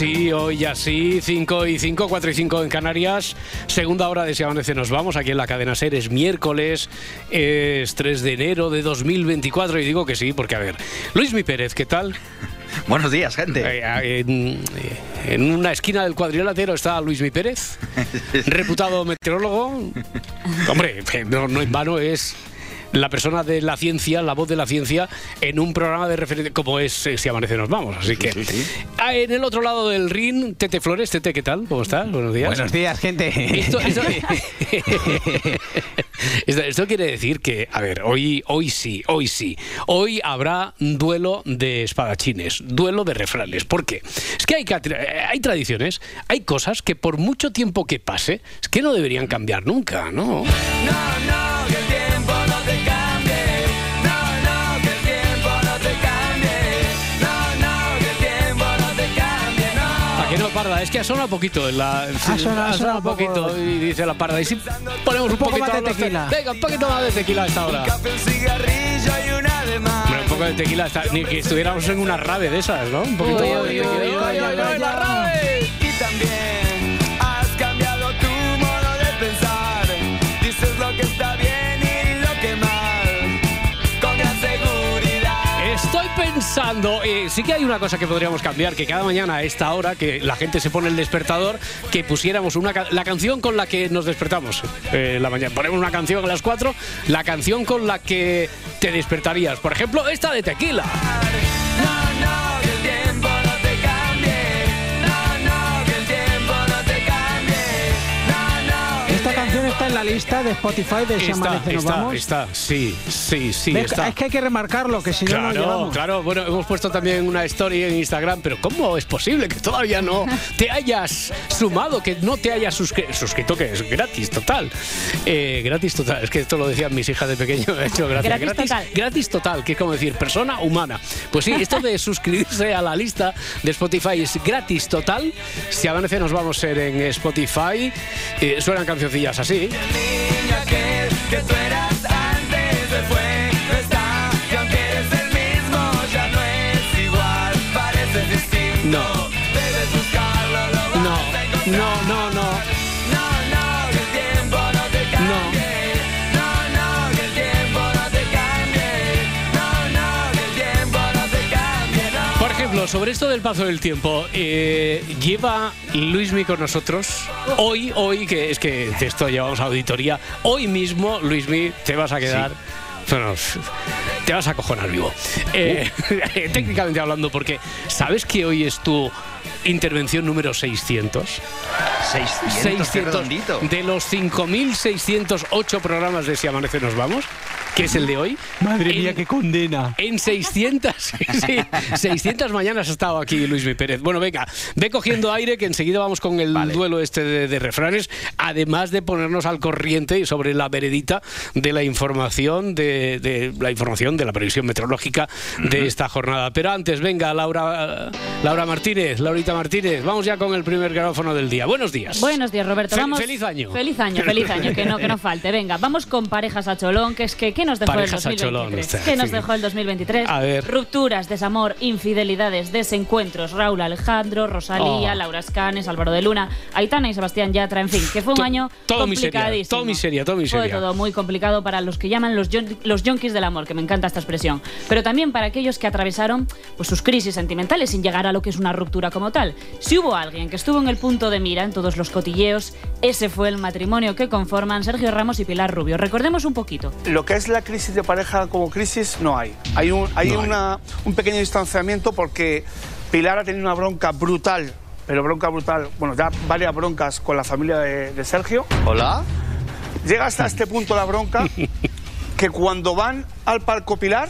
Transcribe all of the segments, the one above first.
Hoy sí, hoy así, 5 y 5, 4 y 5 en Canarias. Segunda hora de Si Amanece Nos Vamos, aquí en la cadena SER. Es miércoles, es 3 de enero de 2024 y digo que sí, porque a ver, Luis Mi Pérez, ¿qué tal? Buenos días, gente. Eh, en, eh, en una esquina del cuadrilátero está Luis Mi Pérez, reputado meteorólogo. Hombre, no, no en vano es la persona de la ciencia, la voz de la ciencia, en un programa de referencia como es eh, Si Amanece Nos Vamos. Así que sí, sí. Ah, en el otro lado del ring, Tete Flores. Tete, ¿qué tal? ¿Cómo estás? Buenos días. Buenos días, gente. Esto, esto- esto- esto quiere decir que, a ver, hoy, hoy sí, hoy sí. Hoy habrá duelo de espadachines, duelo de refranes. ¿Por qué? Es que hay, eh, hay tradiciones, hay cosas que por mucho tiempo que pase, es que no deberían cambiar nunca, ¿no? ¿A Es que ha sonado poquito. en La, Ha sonado- ha sonado un poquito y dice la Parda. Y si ponemos un, poco poquito más de tequila. Venga, un poquito más de tequila a esta hora. Hombre, un poco de tequila, está- ni que estuviéramos en una rave de esas, ¿no? Un poquito Uy, de uy, tequila. uy, uy, uy, uy, ¡La uy. rave! Eh, sí que hay una cosa que podríamos cambiar, que cada mañana a esta hora, que la gente se pone el despertador, que pusiéramos una la canción con la que nos despertamos eh, la mañana. Ponemos una canción a las 4, la canción con la que te despertarías. Por ejemplo, esta de tequila. En la lista de Spotify de Si Está, Amanece Nos está, Vamos. está, sí, sí, sí, Ve- está. Es que hay que remarcarlo, que si no, no Claro, llegamos. claro. Bueno, hemos puesto también una story en Instagram, pero ¿cómo es posible que todavía no te hayas sumado, que no te hayas suscri- suscrito, que es gratis total? Eh, gratis total. Es que esto lo decían mis hijas de pequeño, me ha hecho gracia. Gratis total. Gratis total, que es como decir persona humana. Pues sí, esto de suscribirse a la lista de Spotify es gratis total. Si amanece nos vamos a ser en Spotify. Eh, suenan cancioncillas así. Niño aquel que tú eras antes se fue, no está. Y aunque eres el mismo, ya no es igual. Pareces distinto. Debes buscarlo, No, no, no, no. No, Sobre esto del paso del tiempo, eh, lleva Luismi con nosotros. Hoy, hoy, que es que de esto llevamos a auditoría, hoy mismo, Luismi, te vas a quedar. Bueno, te vas a cojonar vivo. Eh, técnicamente hablando, porque ¿sabes que hoy es tu intervención número 600? 600, qué redondito. de los 5.608 programas de Si Amanece Nos Vamos, que es el de hoy. Madre en- mía, qué condena. en 600, sí, 600 mañanas ha estado aquí Luis Mi Pérez. Bueno, venga, ve cogiendo aire que enseguida vamos con el Vale. duelo este de, de refranes, además de ponernos al corriente sobre la veredita de la información de, de la información de la previsión meteorológica de esta jornada. Pero antes, venga, Laura, Laura Martínez, Laurita Martínez, vamos ya con el primer gráfono del día. Buenos días. Buenos días, Roberto. Vamos- feliz año. Feliz año, feliz año, que no, que no falte. Venga, vamos con parejas a cholón, que es que ¿qué nos dejó Parejas el cholón, 2023? está, ¿Qué nos sí. dejó el 2023? A ver. Rupturas, desamor, infidelidades, desencuentros. Raúl Alejandro, Rosalía, Oh. Laura Escanes, Álvaro de Luna, Aitana y Sebastián Yatra, en fin, que fue un To- año todo miseria, complicadísimo. todo miseria, todo Fue miseria. todo muy complicado para los que llaman los, yon- los yonkis del amor, que me encanta esta expresión, pero también para aquellos que atravesaron pues, sus crisis sentimentales sin llegar a lo que es una ruptura como tal. Si hubo alguien que estuvo en el punto de mira en todos los cotilleos, ese fue el matrimonio que conforman Sergio Ramos y Pilar Rubio. Recordemos un poquito. Lo que es la crisis de pareja como crisis no hay. Hay un, hay No hay. una- un pequeño distanciamiento porque Pilar ha tenido una bronca brutal, pero bronca brutal, bueno, ya varias broncas con la familia de, de Sergio. Hola. Llega hasta este punto la bronca que cuando van al palco Pilar,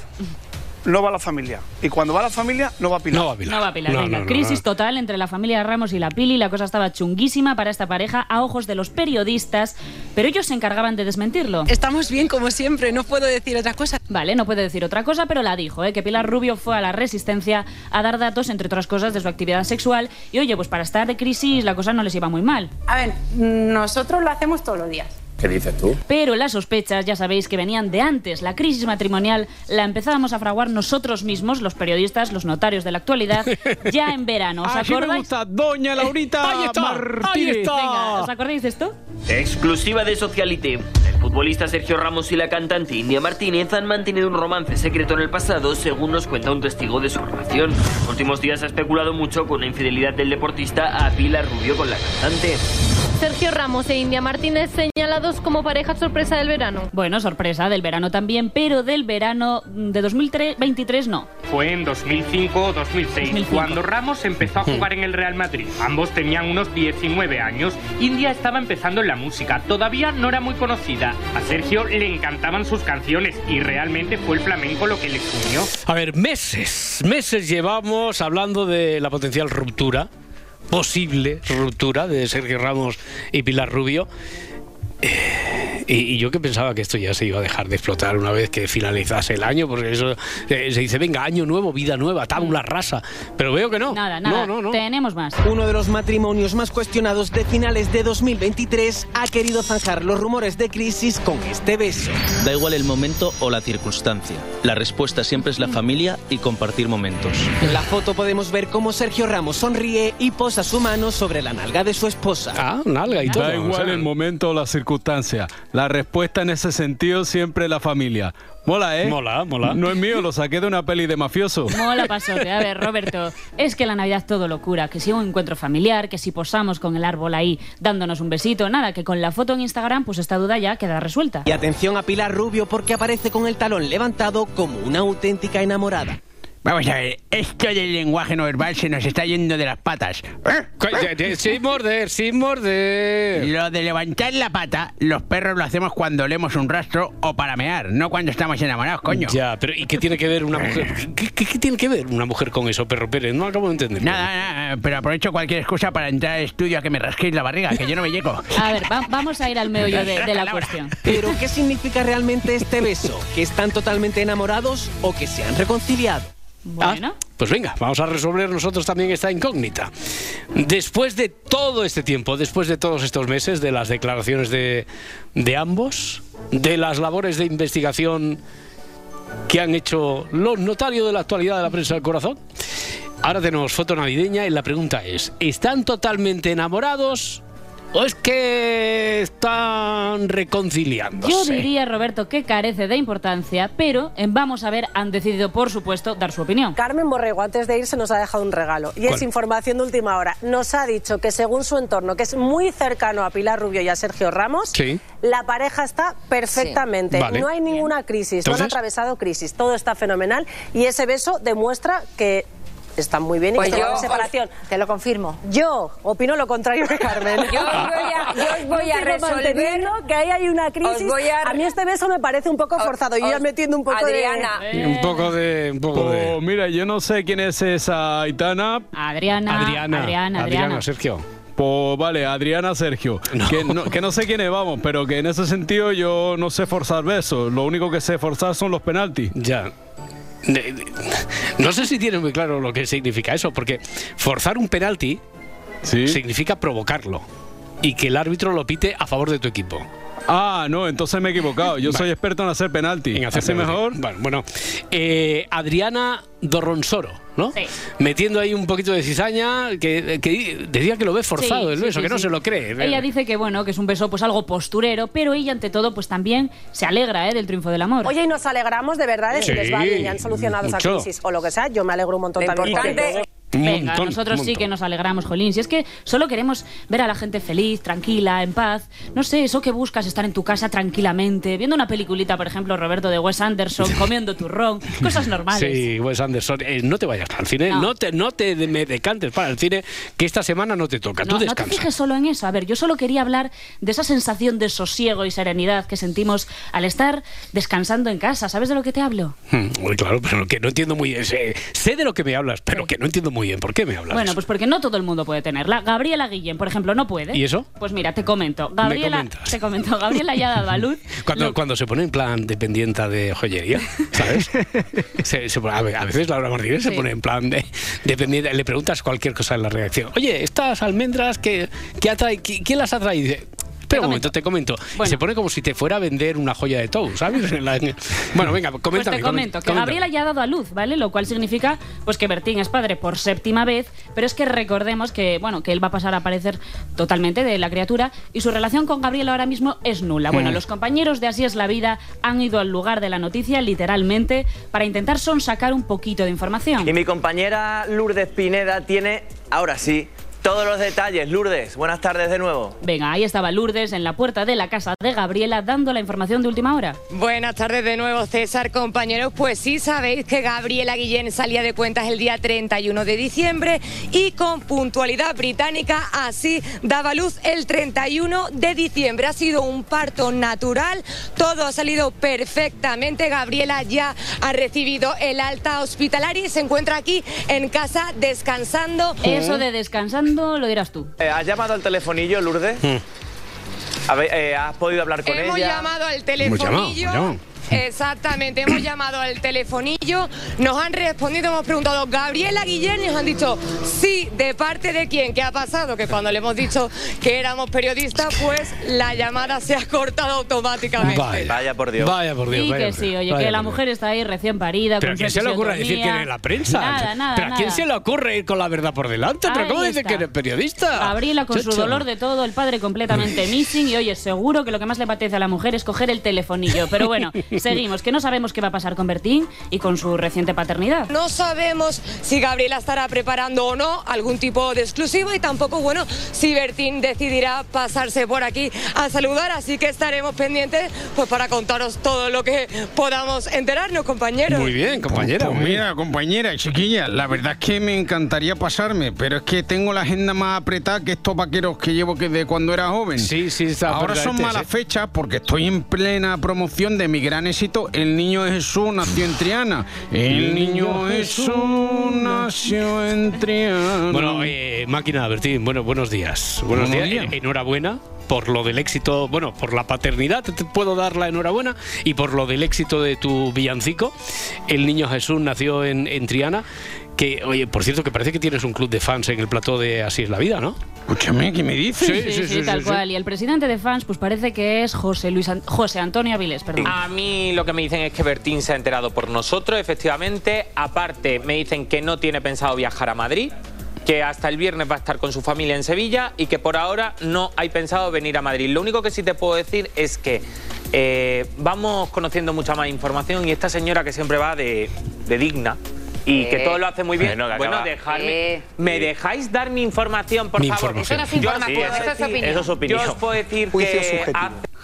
no va la familia. Y cuando va la familia, no va Pilar. No va Pilar. No va a pilar. No, venga. no, no, Crisis no. total entre la familia Ramos y la Pili. La cosa estaba chunguísima para esta pareja a ojos de los periodistas, pero ellos se encargaban de desmentirlo. Estamos bien como siempre, no puedo decir otra cosa. Vale, no puede decir otra cosa, pero la dijo, ¿eh? que Pilar Rubio fue a la Resistencia a dar datos, entre otras cosas, de su actividad sexual. Y oye, pues para estar de crisis la cosa no les iba muy mal. A ver, nosotros lo hacemos todos los días. ¿Qué dices tú? Pero las sospechas, ya sabéis, que venían de antes. La crisis matrimonial la empezábamos a fraguar nosotros mismos, los periodistas, los notarios de la actualidad, ya en verano. ¿Os Así me acordáis? gusta, doña Laurita Ahí está, ahí Martínez. está. Venga, ¿os acordáis de esto? Exclusiva de Socialite. El futbolista Sergio Ramos y la cantante India Martínez han mantenido un romance secreto en el pasado, según nos cuenta un testigo de su relación. En los últimos días ha especulado mucho con la infidelidad del deportista a Pilar Rubio con la cantante. Sergio Ramos e India Martínez señalados como pareja sorpresa del verano. Bueno, sorpresa, del verano también, pero del verano de 2023 no. Fue en 2005 o 2006, 2005. cuando Ramos empezó a jugar en el Real Madrid. Ambos tenían unos 19 años. India estaba empezando en la música, todavía no era muy conocida. A Sergio le encantaban sus canciones y realmente fue el flamenco lo que les unió. A ver, meses, meses llevamos hablando de la potencial ruptura, posible ruptura de Sergio Ramos y Pilar Rubio. Eh, y, y yo que pensaba que esto ya se iba a dejar de explotar una vez que finalizase el año, porque eso eh, se dice, venga, año nuevo, vida nueva, tabula rasa. Pero veo que no. Nada, nada. No, no, no. Tenemos más. Uno de los matrimonios más cuestionados de finales de 2023 ha querido zanjar los rumores de crisis con este beso. Da igual el momento o la circunstancia. La respuesta siempre es la familia y compartir momentos. En la foto podemos ver cómo Sergio Ramos sonríe y posa su mano sobre la nalga de su esposa. Ah, nalga y todo. Da igual o sea, el momento o la circunstancia. La respuesta en ese sentido siempre la familia. Mola, ¿eh? Mola, mola. No es mío, lo saqué de una peli de mafioso. Mola pasote. A ver, Roberto, es que la Navidad todo locura. Que si un encuentro familiar, que si posamos con el árbol ahí dándonos un besito, nada, que con la foto en Instagram, pues esta duda ya queda resuelta. Y atención a Pilar Rubio porque aparece con el talón levantado como una auténtica enamorada. Vamos a ver, esto del lenguaje no verbal se nos está yendo de las patas. ¿Eh? Sin morder, sin morder. Lo de levantar la pata, los perros lo hacemos cuando olemos un rastro o para mear, no cuando estamos enamorados, coño. Ya, pero ¿y qué tiene que ver una mujer? ¿Qué, qué- qué tiene que ver una mujer con eso, perro Pérez? No acabo de entender. Nada, nada, pero aprovecho cualquier excusa para entrar al estudio a que me rasquéis la barriga, que yo no me llego. A ver, va- vamos a ir al meollo de, de la cuestión. Pero ¿qué significa realmente este beso? ¿Que están totalmente enamorados o que se han reconciliado? Bueno. Pues venga, vamos a resolver nosotros también esta incógnita. Después de todo este tiempo, después de todos estos meses, de las declaraciones de, de ambos, de las labores de investigación que han hecho los notarios de la actualidad de la prensa del corazón, ahora tenemos foto navideña y la pregunta es, ¿están totalmente enamorados o es que están reconciliándose? Yo diría, Roberto, que carece de importancia, pero en Vamos a ver han decidido, por supuesto, dar su opinión. Carmen Borrego, antes de irse, nos ha dejado un regalo. Y ¿Cuál? es información de última hora. Nos ha dicho que según su entorno, que es muy cercano a Pilar Rubio y a Sergio Ramos, Sí. la pareja está perfectamente. Sí. Vale. No hay ninguna crisis, no han atravesado crisis. Todo está fenomenal. Y ese beso demuestra que están muy bien y Pues que están yo en separación. Te lo confirmo. Yo opino lo contrario que Carmen. Yo os voy a- yo os voy a resolver- que ahí hay una crisis. Os voy a- mí este beso me parece un poco forzado. Yo ya os- metiendo un poco Adriana. de... Un poco de... Un poco de... Pues mira, yo no sé quién es esa Aitana. Adriana, Adriana, Adriana, Adriana. Sergio. Pues vale, Adriana Sergio. Que, no, que no sé quién es, vamos, pero que en ese sentido yo no sé forzar besos. Lo único que sé forzar son los penaltis. Ya. No sé si tiene muy claro lo que significa eso, porque forzar un penalti significa provocarlo y que el árbitro lo pite a favor de tu equipo. Ah, no, entonces me he equivocado. Yo Vale. soy experto en hacer penalti. En hacer ¿Así penalti. mejor? Bueno, bueno. Eh, Adriana Dorronsoro, ¿no? Sí. Metiendo ahí un poquito de cizaña, que, que decía que lo ve forzado Sí, el beso, sí, que no sí. se lo cree. Ella dice que bueno, que es un beso pues algo posturero, pero ella ante todo pues también se alegra ¿eh? del triunfo del amor. Oye, y nos alegramos de verdad de si Sí, les va bien y han solucionado esa crisis o lo que sea. Yo me alegro un montón Lo también. importante, Venga, montón, nosotros sí que nos alegramos, Jolín. Si es que solo queremos ver a la gente feliz, tranquila, en paz. No sé, eso que buscas, estar en tu casa tranquilamente, viendo una peliculita, por ejemplo, Roberto de Wes Anderson, comiendo turrón, cosas normales. Sí, Wes Anderson, eh, no te vayas al cine, no, No. te, no te me decantes para el cine, que esta semana no te toca, No, tú no te descansa. fijes solo en eso. A ver, yo solo quería hablar de esa sensación de sosiego y serenidad que sentimos al estar descansando en casa. ¿Sabes de lo que te hablo? Hmm, muy claro, pero que no entiendo muy bien. Sé, sé de lo que me hablas, pero que no entiendo muy bien. ¿Por qué me hablas? Bueno, pues porque no todo el mundo puede tenerla. Gabriela Guillén, por ejemplo, no puede. ¿Y eso? Pues mira, te comento. Gabriela, te comento. Gabriela ya ha dado a luz. Cuando, cuando se pone en plan dependienta de joyería, ¿sabes? Se- se a ve- a veces Laura Martínez se Sí. pone en plan de dependiente, le preguntas cualquier cosa en la redacción. Oye, estas almendras, que, que atrae, qui- ¿quién las atrae? Y dice, Espera un momento, te comento. Se pone como si te fuera a vender una joya de Tou, ¿sabes? En la- Bueno, venga, Pues coméntame. te comento que coméntame. Gabriela ya ha dado a luz, ¿vale? Lo cual significa pues que Bertín es padre por séptima vez, pero es que recordemos que bueno, que él va a pasar a aparecer totalmente de la criatura y su relación con Gabriela ahora mismo es nula. Bueno, Mm. los compañeros de Así es la vida han ido al lugar de la noticia literalmente para intentar sonsacar un poquito de información. Y mi compañera Lourdes Pineda tiene, ahora sí, todos los detalles. Lourdes, buenas tardes de nuevo. Venga, ahí estaba Lourdes en la puerta de la casa de Gabriela dando la información de última hora. Buenas tardes de nuevo, César, compañeros. Pues sí sabéis que Gabriela Guillén salía de cuentas el día 31 de diciembre y con puntualidad británica así daba luz el 31 de diciembre. Ha sido un parto natural, todo ha salido perfectamente. Gabriela ya ha recibido el alta hospitalaria y se encuentra aquí en casa descansando. Eso de descansando lo dirás tú. Eh, ¿Has llamado al telefonillo, Lourdes? A ver, eh, ¿Has podido hablar con Hemos ella? llamado al Hemos llamado, telefonillo. hemos llamado. Exactamente, hemos llamado al telefonillo, nos han respondido, hemos preguntado Gabriela Guillén y nos han dicho sí, ¿de parte de quién? ¿Qué ha pasado? Que cuando le hemos dicho que éramos periodistas, pues la llamada se ha cortado automáticamente. Vaya, por Dios. Vaya por Dios. Sí vaya que por sí, Dios, oye, vaya que la mujer está ahí recién parida. ¿Pero a con quién se le ocurre decir que eres la prensa? Nada, nada, ¿Pero a quién nada. se le ocurre ir con la verdad por delante? ¿Pero Ahí cómo dice que eres periodista? Gabriela con su dolor de todo, el padre completamente missing y oye, seguro que lo que más le apetece a la mujer es coger el telefonillo. Pero bueno, seguimos, que no sabemos qué va a pasar con Bertín y con su reciente paternidad. No sabemos si Gabriela estará preparando o no algún tipo de exclusivo y tampoco, bueno, si Bertín decidirá pasarse por aquí a saludar, así que estaremos pendientes pues para contaros todo lo que podamos enterarnos, compañeros. Muy bien, compañera. Pues bien. mira, compañera, chiquilla, la verdad es que me encantaría pasarme, pero es que tengo la agenda más apretada que estos vaqueros que llevo que de cuando era joven. Sí, sí, está Ahora son apretadete, malas fechas porque estoy en plena promoción de mi gran El Niño Jesús nació en Triana. El Niño Jesús nació en Triana. Bueno, eh, máquina Bertín, bueno, buenos días. Buenos, Buenos días. días. Enhorabuena por lo del éxito, bueno, por la paternidad, te puedo dar la enhorabuena, y por lo del éxito de tu villancico. El niño Jesús nació en, en Triana. Que, oye, por cierto, que parece que tienes un club de fans en el plató de Así es la vida, ¿no? Escúchame, ¿qué me dices? Sí, sí, tal cual. Y el presidente de fans, pues parece que es José Luis An- José Antonio Avilés, perdón. A mí lo que me dicen es que Bertín se ha enterado por nosotros, efectivamente. Aparte, me dicen que no tiene pensado viajar a Madrid, que hasta el viernes va a estar con su familia en Sevilla y que por ahora no hay pensado venir a Madrid. Lo único que sí te puedo decir es que eh, vamos conociendo mucha más información y esta señora que siempre va de, de digna. Y que todo lo hace muy bien. bueno, dejarme. Eh. ¿Me dejáis dar mi información, por Mi favor? información. Eso no es Yo os información, puedo eso es. Eso es opinión. Yo os puedo decir Juicio que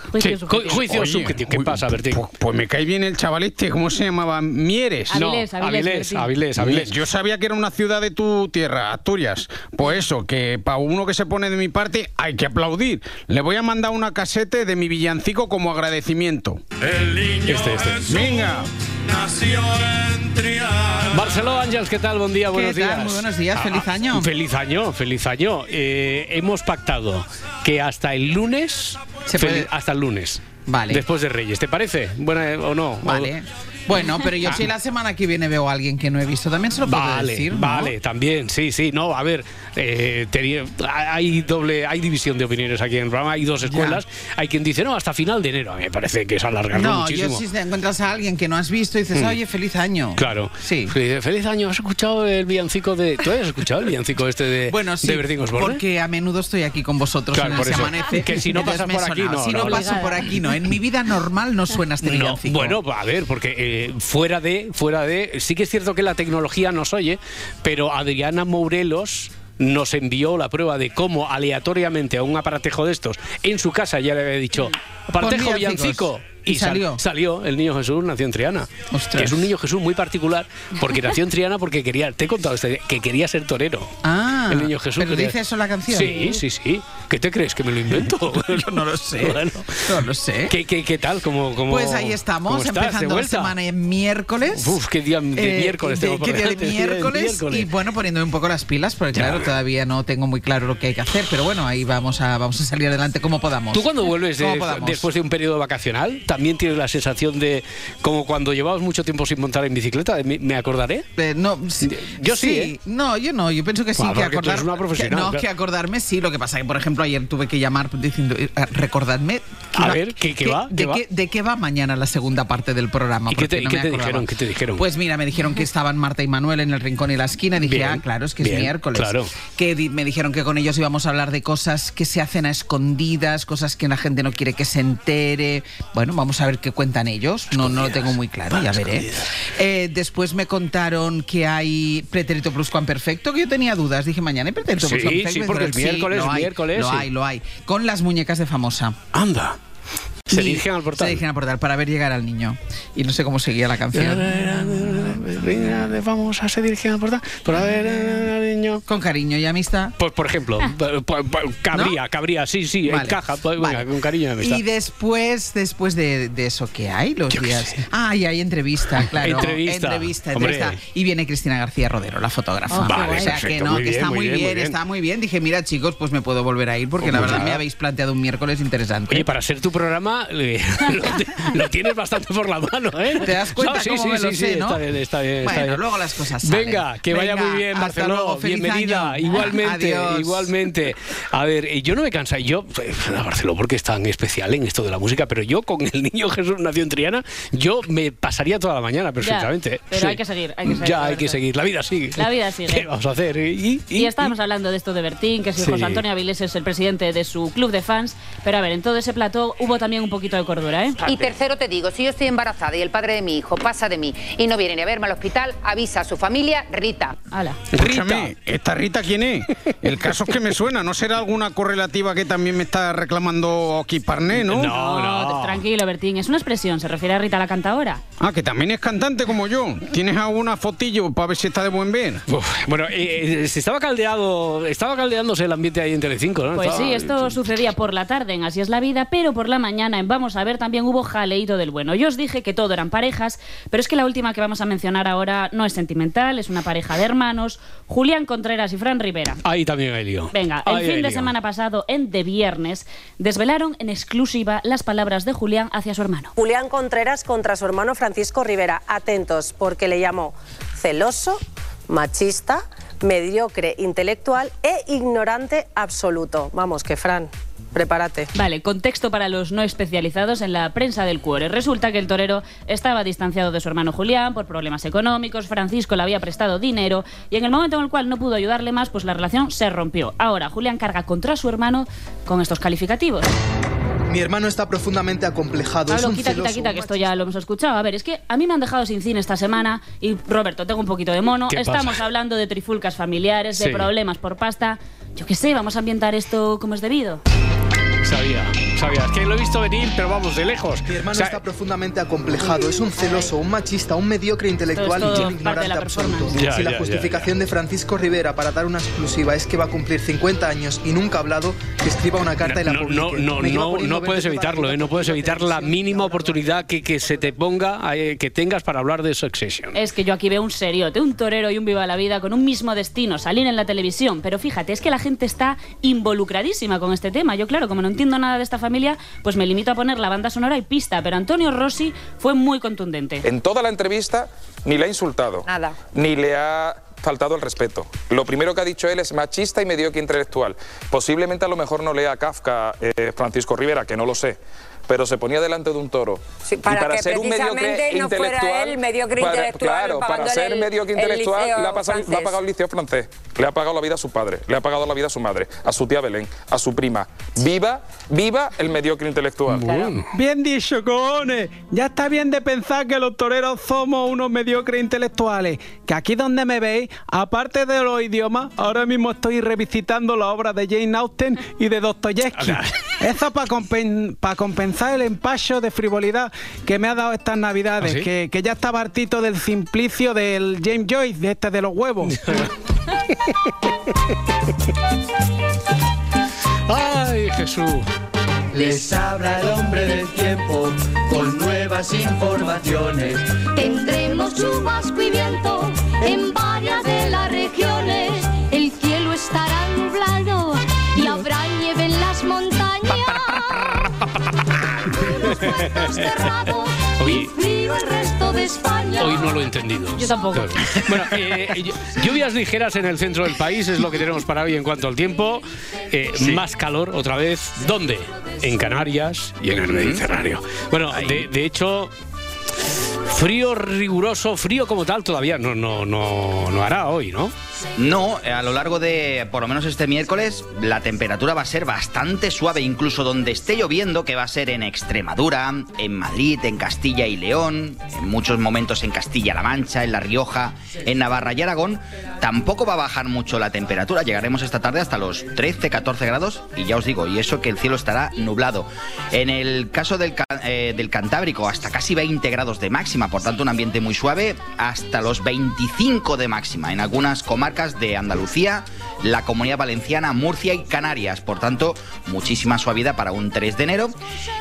subjetivo. hace- Sí, ju- juicio Oye, subjetivo. ¿Qué uy, pasa, Bertín? Pues, pues me cae bien el chaval este, ¿cómo se llamaba? Mieres. Avilés, No, Avilés, Avilés. Avilés, Avilés. Yo sabía que era una ciudad de tu tierra, Asturias. Pues eso, que para uno que se pone de mi parte hay que aplaudir. Le voy a mandar una casete de mi villancico como agradecimiento. Este, este. Venga. Nació en Triana. Marcelo Ángels, ¿qué tal? Buen día, buenos tal? días. Muy buenos días, feliz Ah, año. Feliz año, feliz año. Eh, hemos pactado que hasta el lunes, Se fel- puede- hasta el lunes, Vale. después de Reyes, ¿te parece? Buena eh, o no? Vale. Bueno, pero yo Ah. si la semana que viene veo a alguien que no he visto, también se lo puedo Vale, decir, ¿no? vale, también, sí, sí, no, a ver, eh, tenía- hay doble, hay división de opiniones aquí en el programa, hay dos escuelas, hay quien dice, no, hasta final de enero, a mí me parece que es alargarlo No, muchísimo. yo si te encuentras a alguien que no has visto y dices, Mm. oye, feliz año. Claro. Sí. Feliz, feliz año. ¿Has escuchado el villancico de. ¿Tú has escuchado el villancico este de, Bueno, sí, de porque a menudo estoy aquí con vosotros Claro, en el por Se eso. Amanece. Que si no pasas por aquí, no, Si no, no. paso por aquí, no. En mi vida normal no suena este No, villancico. bueno, a ver, porque eh, fuera de, fuera de, sí que es cierto que la tecnología nos oye, pero Adriana Mourelos nos envió la prueba de cómo aleatoriamente a un aparatejo de estos en su casa ya le había dicho aparatejo villancico y, Y sal- salió. salió el niño Jesús nació en Triana Ostras. que es un niño Jesús muy particular porque nació en Triana porque quería te he contado este, que quería ser torero Ah, el niño Jesús ¿pero quería- dice eso la canción? sí sí sí ¿qué te crees que me lo invento? Yo no lo sé. Bueno. No lo sé. ¿Qué, qué, qué tal? ¿Cómo, cómo- Pues ahí estamos, empezando la semana en miércoles. Uf, qué día de Eh, miércoles de- tengo qué día de miércoles, miércoles. y bueno, poniéndome un poco las pilas, porque Ya. claro, todavía no tengo muy claro lo que hay que hacer, pero bueno, ahí vamos a, vamos a salir adelante como podamos. ¿Tú cuando vuelves de- después de un periodo vacacional también tienes la sensación de como cuando llevabas mucho tiempo sin montar en bicicleta? ¿Me, acordaré? Eh, no, Yo sí, ¿eh? No, yo no, yo pienso que sí, que tú acordar, eres una profesional, que- no, claro. que acordarme sí, lo que pasa que por ejemplo ayer tuve que llamar diciendo, eh, recordadme que A va- ver, ¿qué- qué va? ¿Qué de, va? Qué, de qué va mañana la segunda parte del programa? ¿Y qué te, no te dijeron? ¿Qué te dijeron? Pues mira, me dijeron que estaban Marta y Manuel en el rincón y la esquina. Y dije, Bien, ah, claro, es que bien, es miércoles. claro. Que di- me dijeron que con ellos íbamos a hablar de cosas que se hacen a escondidas, cosas que la gente no quiere que se entere. Bueno, vamos a ver qué cuentan ellos. No, no lo tengo muy claro, ya veré. Eh, después me contaron que hay pretérito pluscuamperfecto, que yo tenía dudas. Dije, mañana hay pretérito Sí, pluscuamperfecto. sí, porque es miércoles, hay, miércoles, Lo sí. hay, lo hay. Con las muñecas de famosa. Anda. Se Y dirigen al portal. Se dirigen al portal para ver llegar al niño. Y no sé cómo seguía la canción. Vamos a se dirigen al portal para ver al niño. Con cariño y amistad. Pues por ejemplo, p- p- cabría, cabría, sí, sí, Vale. encaja, pues, venga, Vale. con cariño y amistad. Y después, después de, de eso, ¿qué hay los Yo días? Ah, y hay entrevista, claro. Entrevista. Entrevista. Y viene Cristina García Rodero, la fotógrafa. Oh, Vale, o sea que no, muy que bien, está muy muy bien, bien, muy bien. está muy bien. Dije, mira, chicos, pues me puedo volver a ir porque Pues la verdad me habéis planteado un miércoles interesante. Oye, para ser tu programa, eh, lo, tienes bastante por la mano, ¿eh? ¿Te das cuenta No, sí, cómo sí, me lo sí, sé, sí, no? Está bien, está bien. Está Bueno, bien. luego las cosas salen. Venga, que vaya Venga, muy bien, Barcelona. luego, Bienvenida. año. Igualmente, Adiós. igualmente. A ver, eh, yo no me cansa. Yo, eh, a Barcelona, porque es tan especial en esto de la música, pero yo con el niño Jesús nació en Triana, yo me pasaría toda la mañana perfectamente. pero Sí. hay que seguir, hay que seguir, Ya, hay que seguir. La vida sigue. La vida sigue. ¿Qué vamos a hacer? Y, y- Y estábamos hablando de esto de Bertín, que si Sí. José Antonio Avilés es el presidente de su club de fans. Pero a ver, en todo ese plató hubo también un poquito de cordura, ¿eh? Y tercero te digo, si yo estoy embarazada y el padre de mi hijo pasa de mí y no viene ni a verme al hospital, avisa a su familia, Rita. Hala. Escúchame, ¿esta Rita quién es? El caso es que me suena, ¿no será alguna correlativa que también me está reclamando aquí Parné, no? No, tranquilo, Bertín. Es una expresión, se refiere a Rita la cantadora. Ah, que también es cantante como yo. ¿Tienes alguna fotillo para ver si está de buen ver? Uf, bueno, eh, eh, se estaba caldeado, estaba caldeándose el ambiente ahí en Telecinco, ¿no? Pues Estaba- sí, esto sucedía por la tarde en Así es la vida, pero por la mañana en Vamos a ver también hubo jaleíto del bueno. Yo os dije que todo eran parejas, pero es que la última que vamos a mencionar ahora no es sentimental, es una pareja de hermanos, Julián Contreras y Fran Rivera. Ahí también hay lío. Venga, el Ahí fin de lío. semana pasado, en De Viernes, desvelaron en exclusiva las palabras de Julián hacia su hermano. Julián Contreras contra su hermano Francisco Rivera. Atentos, porque le llamó celoso, machista, mediocre intelectual e ignorante absoluto. Vamos, que Fran, prepárate. Vale, contexto para los no especializados en la prensa del cuore. Resulta que el torero estaba distanciado de su hermano Julián por problemas económicos, Francisco le había prestado dinero y en el momento en el cual no pudo ayudarle más, pues la relación se rompió. Ahora, Julián carga contra su hermano con estos calificativos. Mi hermano está profundamente acomplejado. es Pablo, un quita, quita, celoso, quita, que esto ya lo hemos escuchado. A ver, es que a mí me han dejado sin cine esta semana y, Roberto, tengo un poquito de mono. ¿Qué Estamos pasa? hablando de trifulcas familiares, de Sí. problemas por pasta. Yo qué sé, vamos a ambientar esto como es debido. Sabía, sabía. Es que lo he visto venir, pero vamos, de lejos. Mi hermano O sea, está profundamente acomplejado. Es un celoso, un machista, un mediocre intelectual Todo y un ignorante absoluto. Ya, si la ya, ya, justificación de Francisco Rivera para dar una exclusiva es que va a cumplir 50 años y nunca ha hablado, que escriba una carta y la publique. no, no, no, no puedes evitarlo, ¿eh? no puedes evitar la mínima oportunidad que, que se te ponga, eh, que tengas para hablar de Succession. Es que yo aquí veo un seriote, un torero y un viva la vida con un mismo destino, salir en la televisión. Pero fíjate, es que la gente está involucradísima con este tema. Yo, claro, como no entiendo nada de esta familia, pues me limito a poner la banda sonora y pista. Pero Antonio Rossi fue muy contundente. En toda la entrevista ni le ha insultado, Nada. ni le ha faltado el respeto. Lo primero que ha dicho él es machista y mediocre intelectual. Posiblemente a lo mejor no lea a Kafka eh, Francisco Rivera, que no lo sé. Pero se ponía delante de un toro. Sí, para y para que ser un mediocre precisamente no fuera intelectual. él mediocre para- intelectual, Claro, para ser el- mediocre el intelectual le ha, pasado- le ha pagado el liceo francés, le ha pagado la vida a su padre, le ha pagado la vida a su madre, a su tía Belén, a su prima. Viva, viva el mediocre intelectual. Bien dicho, cojones. Ya está bien de pensar que los toreros somos unos mediocres intelectuales. Que aquí donde me veis, aparte de los idiomas, ahora mismo estoy revisitando la obra de Jane Austen y de Dostoyevsky. Eso para compensar el empacho de frivolidad que me ha dado estas navidades. ¿Ah, sí? que, que ya estaba hartito del simplicio del James Joyce, de este de los huevos. Ay, Jesús. Les habla el hombre del tiempo con nuevas informaciones. Tendremos chubasco y viento en varias de las regiones. Oye. Hoy no lo he entendido. Yo tampoco. Claro. Bueno, eh, ll- lluvias ligeras en el centro del país es lo que tenemos para hoy en cuanto al tiempo. Eh, Más calor otra vez. ¿Dónde? En Canarias y en el Mediterráneo. Bueno, de, de hecho, frío riguroso, frío como tal todavía no, no, no, no hará hoy, ¿no? No, a lo largo de por lo menos este miércoles la temperatura va a ser bastante suave, incluso donde esté lloviendo, que va a ser en Extremadura, en Madrid, en Castilla y León, en muchos momentos en Castilla-La Mancha, en La Rioja, en Navarra y Aragón, tampoco va a bajar mucho la temperatura. Llegaremos esta tarde hasta los 13-14 grados y ya os digo, y eso que el cielo estará nublado. En el caso del, eh, del Cantábrico, hasta casi 20 grados de máxima, por tanto un ambiente muy suave, hasta los 25 de máxima en algunas comarcas de Andalucía, la Comunidad Valenciana, Murcia y Canarias. Por tanto, muchísima suavidad para un 3 de enero.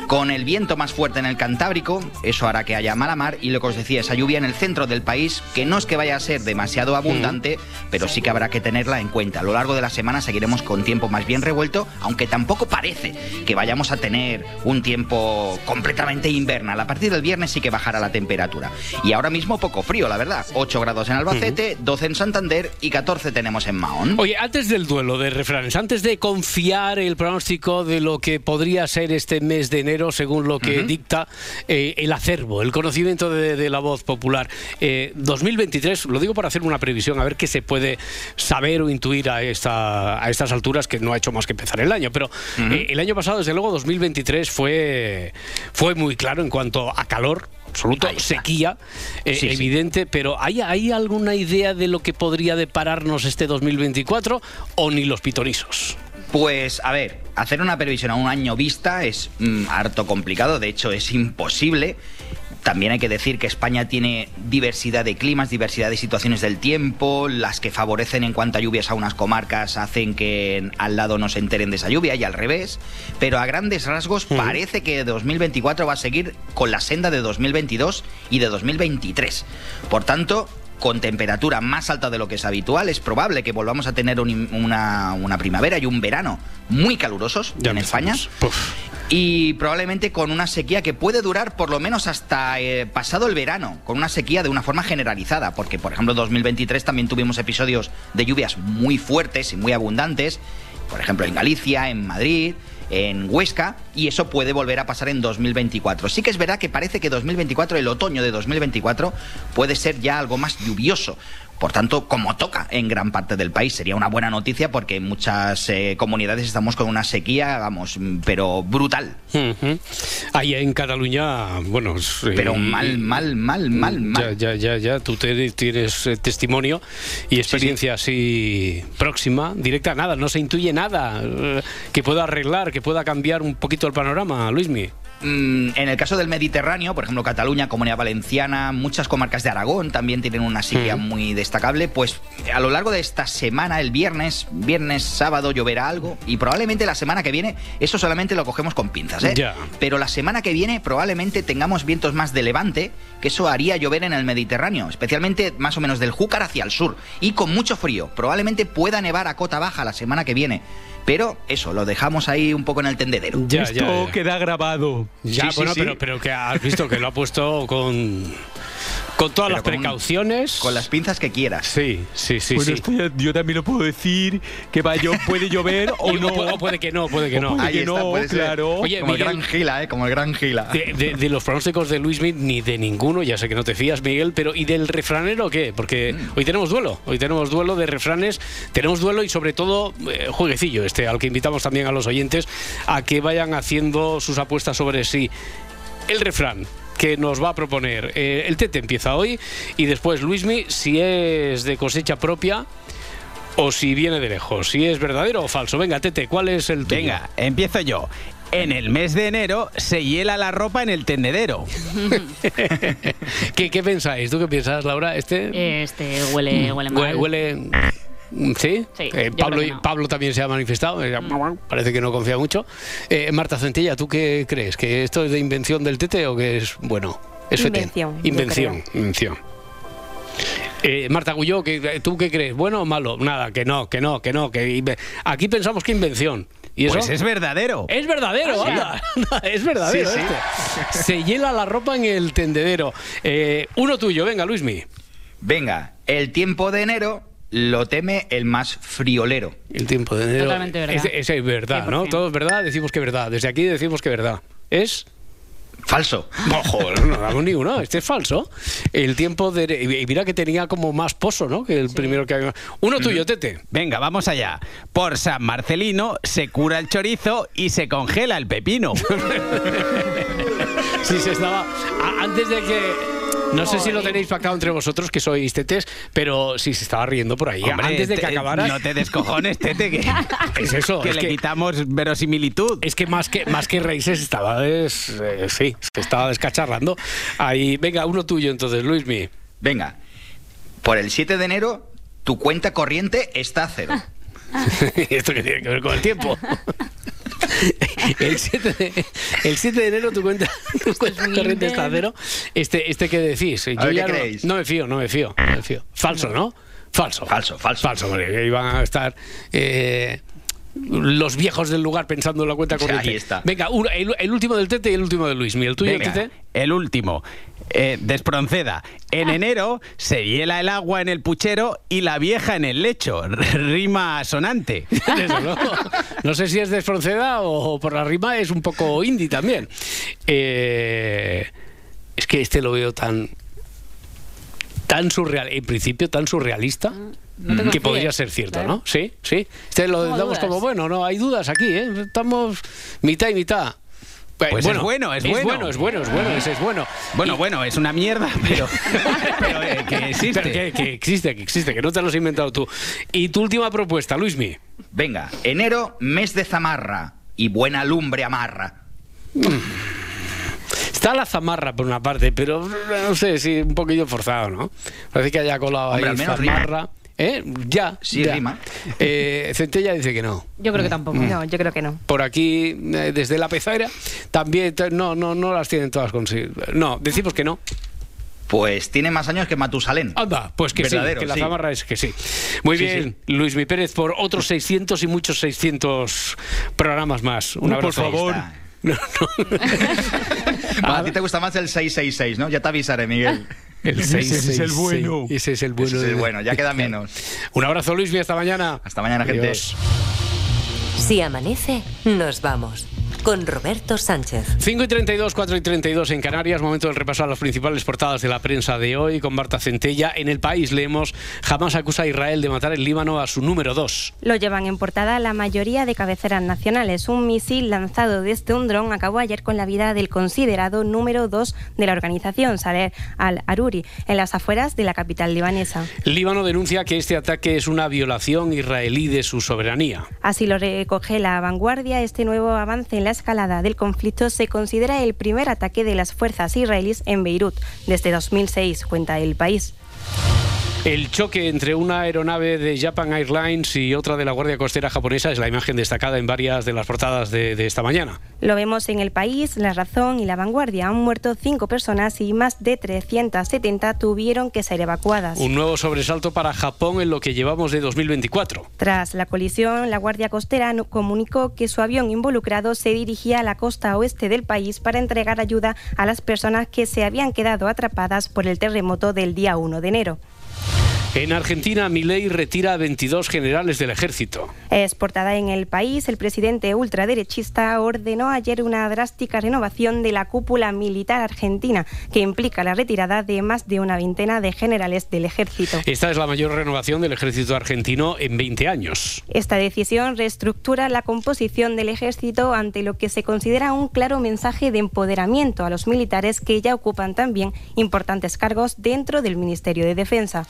Con el viento más fuerte en el Cantábrico, eso hará que haya mala mar y lo que os decía, esa lluvia en el centro del país, que no es que vaya a ser demasiado abundante, pero sí que habrá que tenerla en cuenta. A lo largo de la semana seguiremos con tiempo más bien revuelto, aunque tampoco parece que vayamos a tener un tiempo completamente invernal. A partir del viernes sí que bajará la temperatura. Y ahora mismo poco frío, la verdad. 8 grados en Albacete, 12 en Santander y 14 tenemos en Mahón. Oye, antes del duelo de refranes, antes de confiar el pronóstico de lo que podría ser este mes de enero, según lo que dicta eh, el acervo, el conocimiento de, de la voz popular, eh, 2023, lo digo para hacer una previsión, a ver qué se puede saber o intuir a, esta, a estas alturas, que no ha hecho más que empezar el año. Pero eh, el año pasado, desde luego, 2023 fue, fue muy claro en cuanto a calor. Absoluto, sequía, eh, Sí, sí. evidente, pero ¿hay, ¿hay alguna idea de lo que podría depararnos este 2024 o ni los pitonisos? Pues a ver, hacer una previsión a un año vista es mm, harto complicado, de hecho es imposible. También hay que decir que España tiene diversidad de climas, diversidad de situaciones del tiempo, las que favorecen en cuanto a lluvias a unas comarcas hacen que al lado no se enteren de esa lluvia y al revés, pero a grandes rasgos parece que 2024 va a seguir con la senda de 2022 y de 2023. Por tanto, con temperatura más alta de lo que es habitual, es probable que volvamos a tener un- una, una primavera y un verano muy calurosos en España. Y probablemente con una sequía que puede durar por lo menos hasta eh, pasado el verano, con una sequía de una forma generalizada, porque por ejemplo en 2023 también tuvimos episodios de lluvias muy fuertes y muy abundantes, por ejemplo en Galicia, en Madrid, en Huesca, y eso puede volver a pasar en 2024. Sí que es verdad que parece que 2024, el otoño de 2024, puede ser ya algo más lluvioso. Por tanto, como toca en gran parte del país, sería una buena noticia porque en muchas eh, comunidades estamos con una sequía, vamos, mm, pero brutal. Ujú. Ahí en Cataluña, bueno... eh, Pero mal, mal, mal, mal, mal. Ya, ya, ya, ya. Tú te- tienes eh, testimonio y experiencia así próxima, directa, nada, no se intuye nada eh, que pueda arreglar, que pueda cambiar un poquito el panorama, Luismi. Mm, En el caso del Mediterráneo, por ejemplo, Cataluña, Comunidad Valenciana, muchas comarcas de Aragón también tienen una sequía muy destacable. Pues a lo largo de esta semana, el viernes, viernes, sábado, lloverá algo. Y probablemente la semana que viene, eso solamente lo cogemos con pinzas, ¿eh? Pero la semana que viene probablemente tengamos vientos más de levante, que eso haría llover en el Mediterráneo, especialmente más o menos del Júcar hacia el sur. Y con mucho frío. Probablemente pueda nevar a cota baja la semana que viene. Pero eso, lo dejamos ahí un poco en el tendedero. Ya, ya, ya. queda grabado. Ya, Sí, sí, bueno, sí. Pero, pero que has visto que lo ha puesto con Con todas las precauciones. Con las pinzas que quieras. Sí, sí, sí. Bueno, sí. esto ya- yo también lo puedo decir, que va, yo, puede llover o no. puede- o puede que no, puede que no. puede Ahí que está, no, puede ser. claro. Oye, como Miguel- el gran Gila, ¿eh? Como el gran Gila. De, de- de los pronósticos de Luis ni de ninguno, ya sé que no te fías, Miguel, pero ¿y del refranero qué? Porque Mm. hoy tenemos duelo, hoy tenemos duelo de refranes, tenemos duelo y sobre todo eh, jueguecillo este, al que invitamos también a los oyentes a que vayan haciendo sus apuestas sobre sí. El refrán que nos va a proponer. eh, el Tete empieza hoy y después Luismi, si es de cosecha propia o si viene de lejos, si es verdadero o falso. Venga, Tete, ¿cuál es el tuyo? Venga, empiezo yo. En el mes de enero se hiela la ropa en el tendedero. ¿Qué, ¿Qué pensáis? ¿Tú qué piensas, Laura? Este Este huele, huele mal. Hue- Huele. ¿Sí? Sí, Eh, Pablo, no. También se ha manifestado. eh, Parece que no confía mucho. Eh, Marta Centella, ¿tú qué crees? ¿Que esto es de invención del Tete o que es bueno? Es? Invención, Invención. Invención. Eh, Marta Gulló, ¿qué- ¿tú qué crees? ¿Bueno o malo? Nada, que no, que no, que no. Que Aquí pensamos que invención. ¿Y eso? Pues es verdadero. Es verdadero, Ah, sí. anda. es verdadero. Sí, sí. este. Se hiela la ropa en el tendedero. Eh, uno tuyo, venga, Luismi. Venga, el tiempo de enero lo teme el más friolero. El tiempo de enero. Totalmente verdad. Ese, ese es verdad, ¿no? 100%. Todo es verdad, decimos que es verdad. Desde aquí decimos que es verdad. ¿Es? Falso. No, joder, no damos ni uno. Este es falso. El tiempo de. Y mira que tenía como más pozo, ¿no? Que el primero que había. Uno tuyo, Tete. Venga, vamos allá. Por San Marcelino se cura el chorizo y se congela el pepino. Sí, se estaba. antes de que. No sé si lo tenéis pactado entre vosotros, que sois tetes, pero sí se estaba riendo por ahí. Hombre, antes de que te- acabara. No te descojones, Tete, que, Es eso. que es le que- quitamos verosimilitud. Es que más que más que reírse estaba des- eh, sí, se estaba descacharrando. Ahí, venga, uno tuyo entonces, Luismi. Venga, por el 7 de enero tu cuenta corriente está a cero. ¿Esto qué tiene que ver con el tiempo? El 7, de, el 7 de enero tu cuenta, tu cuenta corriente está a cero. Este, este que decís, yo ver, ya ¿qué no, creéis? no me fío, no me fío, no me fío. Falso, ¿no? Falso. Falso, falso. Falso, porque que iban a estar eh, los viejos del lugar pensando en la cuenta Sí, ahí corriente. está. Venga, el, el último del Tete y el último de Luismi. ¿El tuyo, Venga, Tete? el último. Eh, despronceda. En enero se hiela el agua en el puchero y la vieja en el lecho. Rima sonante. Eso, ¿no? No sé si es de Espronceda o por la rima es un poco indie también. Eh, es que este lo veo tan tan surreal, en principio tan surrealista no te que podría ser cierto, claro. ¿no? Sí, sí. Este lo damos dudas. como bueno, no hay dudas aquí, ¿eh? Estamos mitad y mitad. Eh, Pues es bueno, es bueno. Es bueno, es bueno, es bueno, es bueno. Bueno, bueno, es una mierda, pero, pero, eh, que existe. Pero que, que existe, que existe, que no te lo has inventado tú. Y tu última propuesta, Luismi. Venga, enero, mes de zamarra y buena lumbre amarra. Está la zamarra por una parte, pero no sé, sí, un poquillo forzado, ¿no? Parece que haya colado Hombre, ahí al menos rima. ¿Eh? Ya. Sí, ya. rima. Eh, Centella dice que no. Yo creo que tampoco. No, yo creo que no. Por aquí, eh, desde la pecera, también no, no, no las tienen todas consigo. No, decimos que no. Pues tiene más años que Matusalén. Anda, pues que Verdadero, sí, que la sí. zamarra es que sí. Muy Sí, bien, Luis Mi Pérez, por otros 600 y muchos 600 programas más. Un Uy, por abrazo. favor. Ahí Va, a ti te gusta más el 666, ¿no? Ya te avisaré, Miguel. El Ese es el 666. bueno. Ese es el bueno. Ese es el bueno, ya queda menos. Un abrazo, Luis, hasta mañana. Hasta mañana, gente. Adiós. Si amanece, nos vamos. Con Roberto Sánchez. 5 y 32, 4 y 32 en Canarias, momento de repasar las principales portadas de la prensa de hoy con Marta Centella. En el país leemos, jamás acusa a Israel de matar el Líbano a su número 2. Lo llevan en portada la mayoría de cabeceras nacionales. Un misil lanzado desde un dron acabó ayer con la vida del considerado número 2 de la organización, Saleh al-Aruri, en las afueras de la capital libanesa. Líbano denuncia que este ataque es una violación israelí de su soberanía. Así lo recoge la vanguardia. Este nuevo avance en la escalada del conflicto se considera el primer ataque de las fuerzas israelíes en Beirut desde 2006, cuenta el país. El choque entre una aeronave de Japan Airlines y otra de la Guardia Costera japonesa es la imagen destacada en varias de las portadas de, de esta mañana. Lo vemos en El País, La Razón y La Vanguardia. Han muerto cinco personas y más de 370 tuvieron que ser evacuadas. Un nuevo sobresalto para Japón en lo que llevamos de 2024. Tras la colisión, la Guardia Costera comunicó que su avión involucrado se dirigía a la costa oeste del país para entregar ayuda a las personas que se habían quedado atrapadas por el terremoto del día 1 de enero. En Argentina, Milei retira a 22 generales del ejército. Es portada en el país, el presidente ultraderechista ordenó ayer una drástica renovación de la cúpula militar argentina, que implica la retirada de más de una veintena de generales del ejército. Esta es la mayor renovación del ejército argentino en 20 años. Esta decisión reestructura la composición del ejército ante lo que se considera un claro mensaje de empoderamiento a los militares que ya ocupan también importantes cargos dentro del Ministerio de Defensa.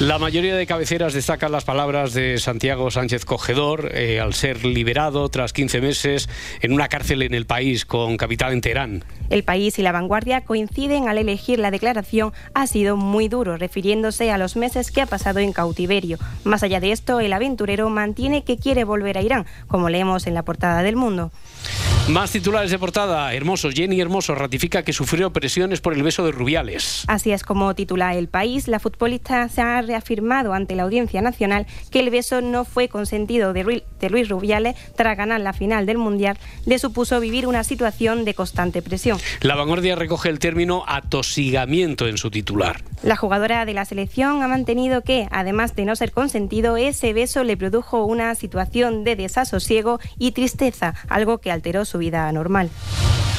La mayoría de cabeceras destacan las palabras de Santiago Sánchez Cogedor eh, al ser liberado tras 15 meses en una cárcel en el país con capital en Teherán. El país y la vanguardia coinciden al elegir la declaración ha sido muy duro, refiriéndose a los meses que ha pasado en cautiverio. Más allá de esto, el aventurero mantiene que quiere volver a Irán, como leemos en la portada del mundo. Más titulares de portada. Hermoso. Jenny Hermoso ratifica que sufrió presiones por el beso de Rubiales. Así es como titula El País, la futbolista se ha reafirmado ante la Audiencia Nacional que el beso no fue consentido de, Ru- de Luis Rubiales tras ganar la final del Mundial, le supuso vivir una situación de constante presión. La vanguardia recoge el término atosigamiento en su titular. La jugadora de la selección ha mantenido que, además de no ser consentido, ese beso le produjo una situación de desasosiego y tristeza, algo que alteró su vida normal.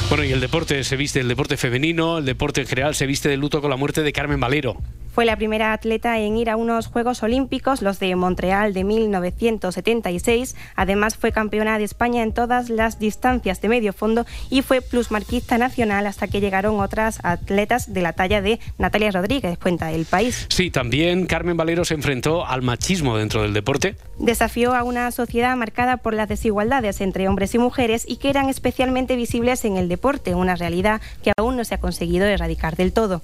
Bueno, y el deporte se viste, el deporte femenino, el deporte en general se viste de luto con la muerte de Carmen Valero. Fue la primera atleta en ir a unos Juegos Olímpicos, los de Montreal de 1976. Además, fue campeona de España en todas las distancias de medio fondo y fue plusmarquista nacional hasta que llegaron otras atletas de la talla de Natalia Rodríguez, cuenta el país. Sí, también Carmen Valero se enfrentó al machismo dentro del deporte. Desafió a una sociedad marcada por las desigualdades entre hombres y mujeres y que eran especialmente visibles en el deporte, una realidad que aún no se ha conseguido erradicar del todo.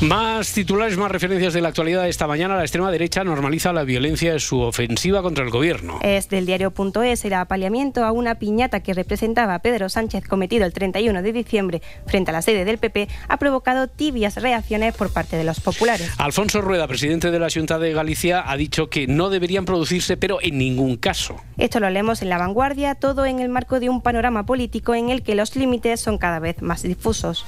Más titulares, más referencias de la actualidad de esta mañana. La extrema derecha normaliza la violencia en su ofensiva contra el gobierno. Es del diario.es el apaleamiento a una piñata que representaba a Pedro Sánchez cometido el 31 de diciembre frente a la sede del PP ha provocado tibias reacciones por parte de los populares. Alfonso Rueda, presidente de la Junta de Galicia, ha dicho que no deberían producirse, pero en ningún caso. Esto lo leemos en La Vanguardia, todo en el marco de un panorama político en el que los límites son cada vez más difusos.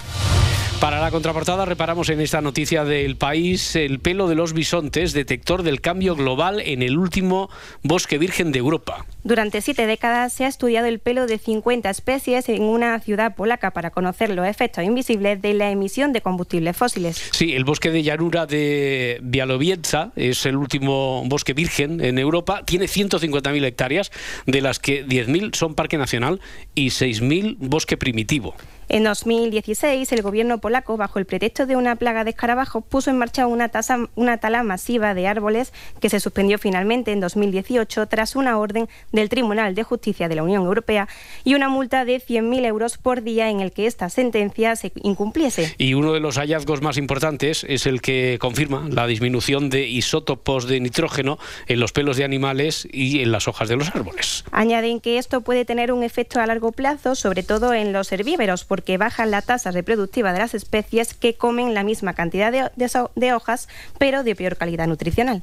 Para la contraportada reparamos en esta noticia del país el pelo de los bisontes, detector del cambio global en el último bosque virgen de Europa. Durante siete décadas se ha estudiado el pelo de 50 especies en una ciudad polaca para conocer los efectos invisibles de la emisión de combustibles fósiles. Sí, el bosque de llanura de Bialowieza es el último bosque virgen en Europa. Tiene 150.000 hectáreas, de las que 10.000 son parque nacional y 6.000 bosque primitivo. En 2016, el gobierno polaco, bajo el pretexto de una plaga de escarabajos, puso en marcha una, tasa- una tala masiva de árboles que se suspendió finalmente en 2018 tras una orden del Tribunal de Justicia de la Unión Europea y una multa de 100.000 euros por día en el que esta sentencia se incumpliese. Y uno de los hallazgos más importantes es el que confirma la disminución de isótopos de nitrógeno en los pelos de animales y en las hojas de los árboles. Añaden que esto puede tener un efecto a largo plazo, sobre todo en los herbívoros, porque bajan la tasa reproductiva de las especies que comen la misma cantidad de, de hojas, pero de peor calidad nutricional.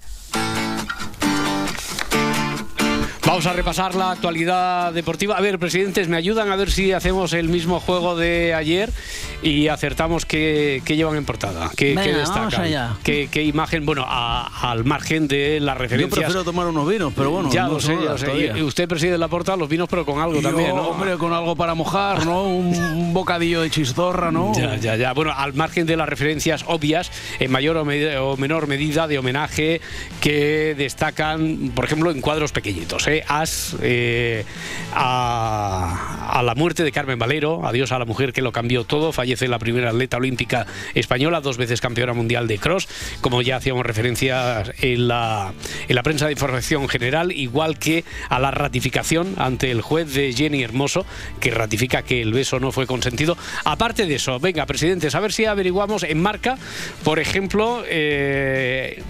Vamos a repasar la actualidad deportiva. A ver, presidentes, me ayudan a ver si hacemos el mismo juego de ayer y acertamos qué, qué llevan en portada, qué, destacan, vamos allá. qué, qué imagen, bueno, a- al margen de las Yo referencias. prefiero tomar unos vinos, pero bueno. ya no lo sé, ya sé. usted preside la portada los vinos, pero con algo Yo, también, ¿no? Hombre, con algo para mojar, ¿no? Un, un bocadillo de chistorra, ¿no? Ya, ya, ya. Bueno, al margen de las referencias obvias, en mayor o, me- o menor medida de homenaje que destacan, por ejemplo, en cuadros pequeñitos. ¿eh? As eh, a, la muerte de Carmen Valero, adiós a la mujer que lo cambió todo, fallece la primera atleta olímpica española, dos veces campeona mundial de cross, como ya hacíamos referencia en la, en la prensa de información general, igual que a la ratificación ante el juez de Jenny Hermoso, que ratifica que el beso no fue consentido. Aparte de eso, venga, presidentes, a ver si averiguamos en marca, por ejemplo, eh,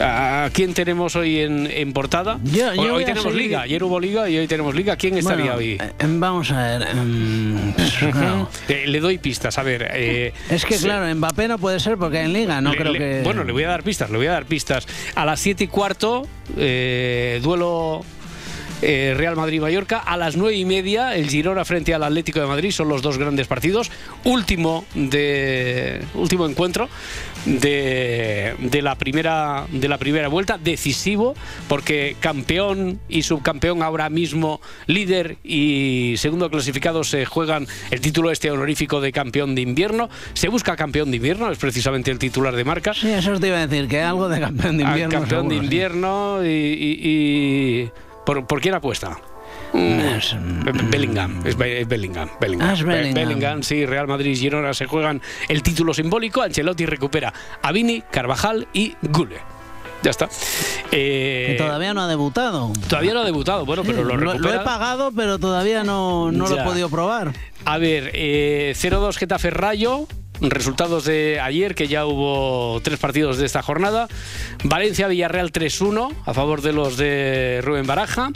¿A quién tenemos hoy en, en portada? Yo- yo hoy tenemos seguir- liga, ayer hubo liga y hoy tenemos liga. ¿Quién estaría Bueno, hoy? eh, vamos a ver. em, claro. Eh, le doy pistas, a ver. eh, Es que se- claro, Mbappé no puede ser porque en Liga no le- creo le- que. Bueno, le voy a dar pistas, le voy a dar pistas. A las 7 y cuarto, eh, duelo eh, Real Madrid-Mallorca. A las 9 y media, el Girona frente al Atlético de Madrid. Son los dos grandes partidos. Último, de, último encuentro de, de la primera, de la primera vuelta. Decisivo, porque campeón y subcampeón ahora mismo, líder y segundo clasificado se juegan el título este honorífico de campeón de invierno. Se busca campeón de invierno, es precisamente el titular de marca. Sí, eso te iba a decir, que algo de campeón de Al invierno. campeón de sí. invierno y, y- y- ¿por, por quién apuesta? Mm, Bellingham, es es Bellingham, Bellingham. Ah, es Be- Bellingham. sí, Real Madrid y Girona se juegan el título simbólico. Ancelotti recupera a Vini, Carvajal y Gule. Ya está. Eh, Que todavía no ha debutado. todavía no ha debutado, bueno, pero lo Lo, lo he pagado, pero todavía no, no lo he podido probar. A ver, eh, 0-2 Getafe Rayo. Resultados de ayer, que ya hubo tres partidos de esta jornada. Valencia Villarreal 3-1 a favor de los de Rubén Baraja.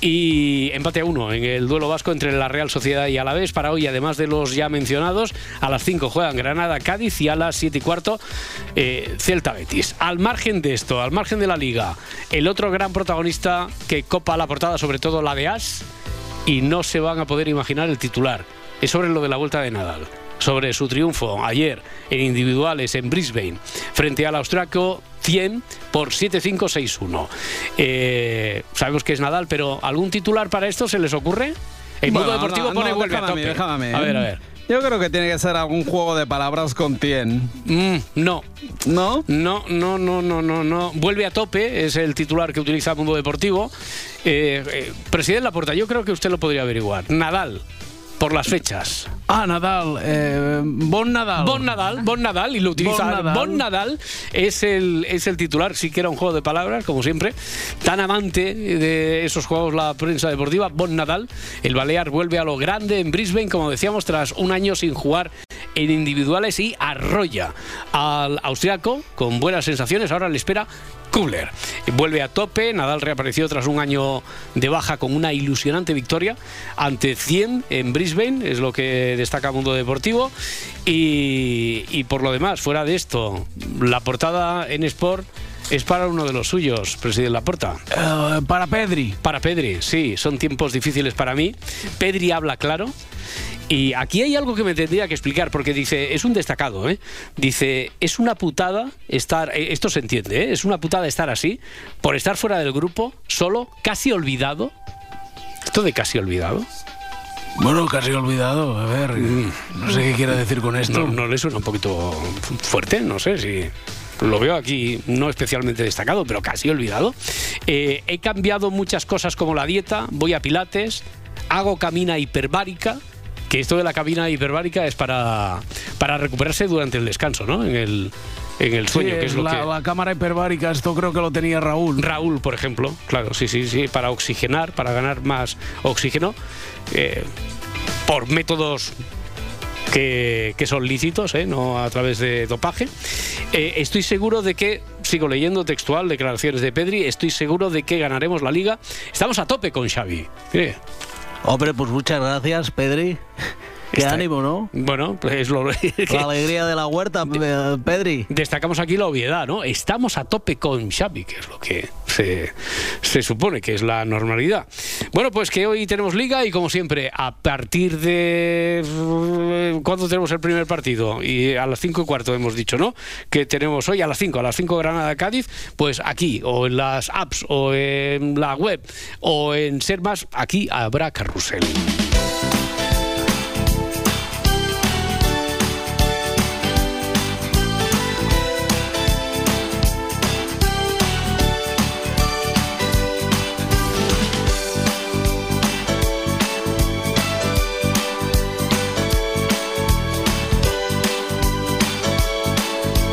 Y empate a uno en el duelo vasco entre la Real Sociedad y Alavés. Para hoy, además de los ya mencionados, a las 5 juegan Granada, Cádiz y a las 7 y cuarto eh, Celta Betis. Al margen de esto, al margen de la liga, el otro gran protagonista que copa la portada, sobre todo la de As, y no se van a poder imaginar el titular. Es sobre lo de la vuelta de Nadal. Sobre su triunfo ayer en individuales en Brisbane frente al austriaco 100 por 7-5-6-1. Eh, sabemos que es Nadal, pero ¿algún titular para esto se les ocurre? El mundo Bueno, deportivo no, pone no, vuelve a tope. mí, déjame a mí, A ¿eh? ver, a ver. Yo creo que tiene que ser algún juego de palabras con Tien. no. ¿No? No, no, no, no, no, no. Vuelve a tope, es el titular que utiliza Mundo Deportivo. Eh, eh, presidente Laporta, yo creo que usted lo podría averiguar. Nadal, por las fechas. Ah, Nadal. Eh, bon Nadal. Bon Nadal, Bon Nadal, y lo utiliza. Bon Nadal. Bon Nadal es el, es el titular, sí que era un juego de palabras, como siempre. Tan amante de esos juegos la prensa deportiva, Bon Nadal. El Balear vuelve a lo grande en Brisbane, como decíamos, tras un año sin jugar en individuales y arrolla al austriaco con buenas sensaciones. Ahora le espera Kubler. Vuelve a tope, Nadal reapareció tras un año de baja con una ilusionante victoria ante 100 en Brisbane, es lo que destaca Mundo Deportivo. Y, y por lo demás, fuera de esto, la portada en Sport es para uno de los suyos, presidente Laporta. Eh, para Pedri. Para Pedri, sí, son tiempos difíciles para mí. Pedri habla claro. Y aquí hay algo que me tendría que explicar, porque dice, es un destacado, ¿eh? Dice, es una putada estar, eh, esto se entiende, ¿eh? Es una putada estar así, por estar fuera del grupo, solo, casi olvidado. Esto de casi olvidado. Bueno, casi olvidado. A ver, no sé qué quiere decir con esto. No, no le suena un poquito fuerte, no sé si. Lo veo aquí no especialmente destacado, pero casi olvidado. Eh, he cambiado muchas cosas como la dieta, voy a pilates, hago camina hiperbárica, que esto de la cabina hiperbárica es para, para recuperarse durante el descanso, ¿no? En el, en el sueño, Sí, que es lo la, que... la cámara hiperbárica, esto creo que lo tenía Raúl. Raúl, por ejemplo, claro, sí, sí, sí, para oxigenar, para ganar más oxígeno, eh, por métodos que, que son lícitos, ¿eh? no a través de dopaje. Eh, estoy seguro de que, sigo leyendo textual declaraciones de Pedri, estoy seguro de que ganaremos la liga. Estamos a tope con Xavi. Mire, Hombre, pues muchas gracias, Pedri. Qué Está- ánimo, ¿no? Bueno, pues es lo La alegría de la huerta, eh, Pedri. Destacamos aquí la obviedad, ¿no? Estamos a tope con Xavi, que es lo que se, se supone que es la normalidad. Bueno, pues que hoy tenemos liga y como siempre, a partir de... ¿Cuándo tenemos el primer partido? Y a las 5 y cuarto hemos dicho, ¿no? Que tenemos hoy a las 5, a las 5 Granada-Cádiz, pues aquí, o en las apps, o en la web, o en Ser Más, aquí habrá carrusel.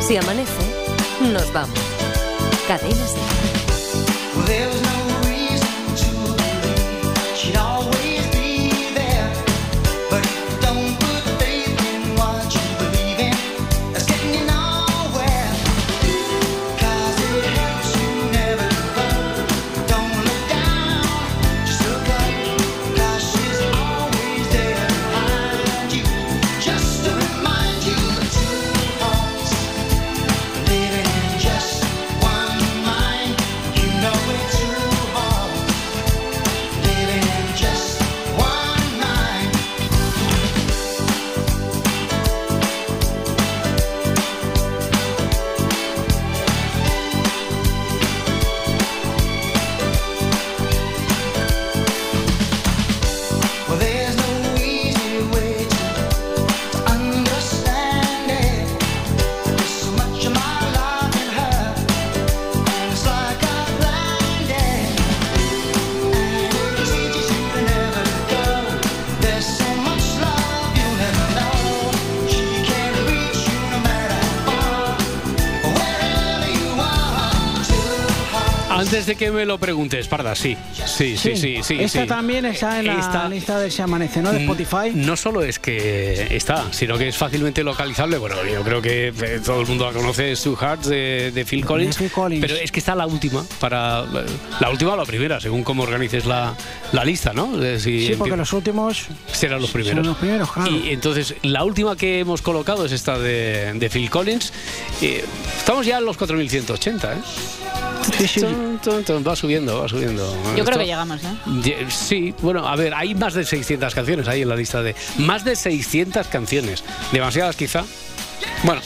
Si amanece, nos vamos. Cadena Ser. Antes de que me lo preguntes, Parda, sí. Sí, sí, sí, sí. Esta sí. también está en la Esta- lista de Se Amanece, ¿no? De Mm, Spotify. No solo es que está, sino que es fácilmente localizable. Bueno, yo creo que eh, todo el mundo la conoce, es Two Hearts de, de Phil Collins. Phil Collins. Pero es que está la última, para eh, la última o la primera, según cómo organices la, la lista, ¿no? Si Sí, porque los últimos serán los primeros. los primeros, claro. Y entonces, la última que hemos colocado es esta de, de Phil Collins. Eh, estamos ya en los 4180, ¿eh? Tun, tun, tun, va subiendo, va subiendo. Yo creo Esto- que llegamos, ¿eh? Sí, bueno, a ver, hay más de 600 canciones ahí en la lista de... Más de 600 canciones. Demasiadas quizá. Bueno,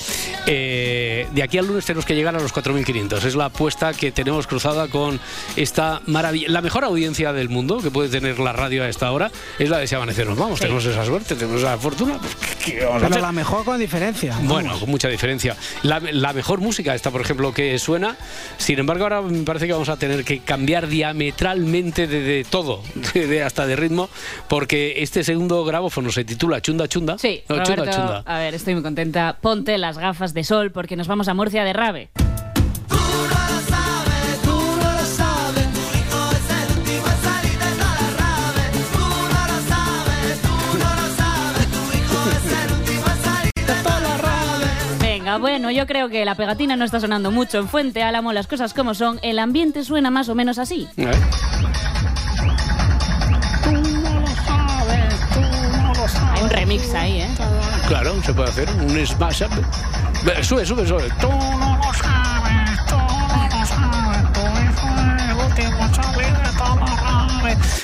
eh, de aquí al lunes tenemos que llegar a los 4.500. Es la apuesta que tenemos cruzada con esta maravilla. La mejor audiencia del mundo que puede tener la radio a esta hora es la de Si Amanecer Nos Vamos. Tenemos esa suerte, tenemos esa fortuna. Pues, ¿qué- qué vamos a Pero la mejor con diferencia. Bueno, con mucha diferencia. La, la mejor música esta, por ejemplo, que suena. Sin embargo, ahora me parece que vamos a tener que cambiar diametralmente de, de todo, de, de- hasta de ritmo, porque este segundo grabófono se titula Chunda Chunda. Sí, No, Roberto, Chunda Chunda. a ver, estoy muy contenta. Ponte las gafas de sol porque nos vamos a Murcia de Rave. Bueno, yo creo que la pegatina no está sonando mucho en Fuente Álamo, las cosas como son, el ambiente suena más o menos así. ¿Eh? Hay un remix ahí, ¿eh? Claro, se puede hacer un smash up. Sube, sube, sube.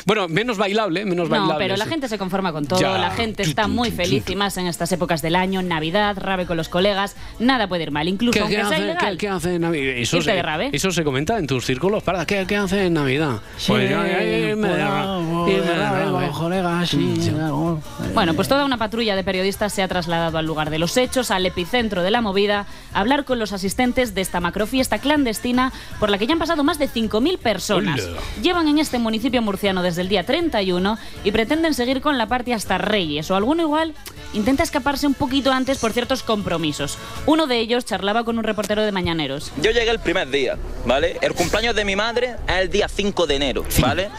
Bueno, menos bailable, menos No, bailable. pero la sí. gente se conforma con todo, Ya. la gente está muy feliz y más en estas épocas del año, Navidad, rave con los colegas, nada puede ir mal, incluso ¿Qué, aunque qué sea hace, ilegal. qué- qué hace en Navidad? Eso se, de rave. eso se comenta en tus círculos. Para, ¿qué, qué hace en Navidad? Pues yo, eh, irme de rave. colegas, sí, algo. Bueno, pues toda una patrulla de periodistas se ha trasladado al lugar de los hechos, al epicentro de la movida, a hablar con los asistentes de esta macrofiesta clandestina por la que ya han pasado más de 5.000 personas. Hola. Llevan en este municipio murciano desde el día 31 y pretenden seguir con la party hasta Reyes, o alguno igual intenta escaparse un poquito antes por ciertos compromisos. Uno de ellos charlaba con un reportero de Mañaneros. Yo llegué el primer día, ¿vale? El cumpleaños de mi madre es el día 5 de enero, ¿vale?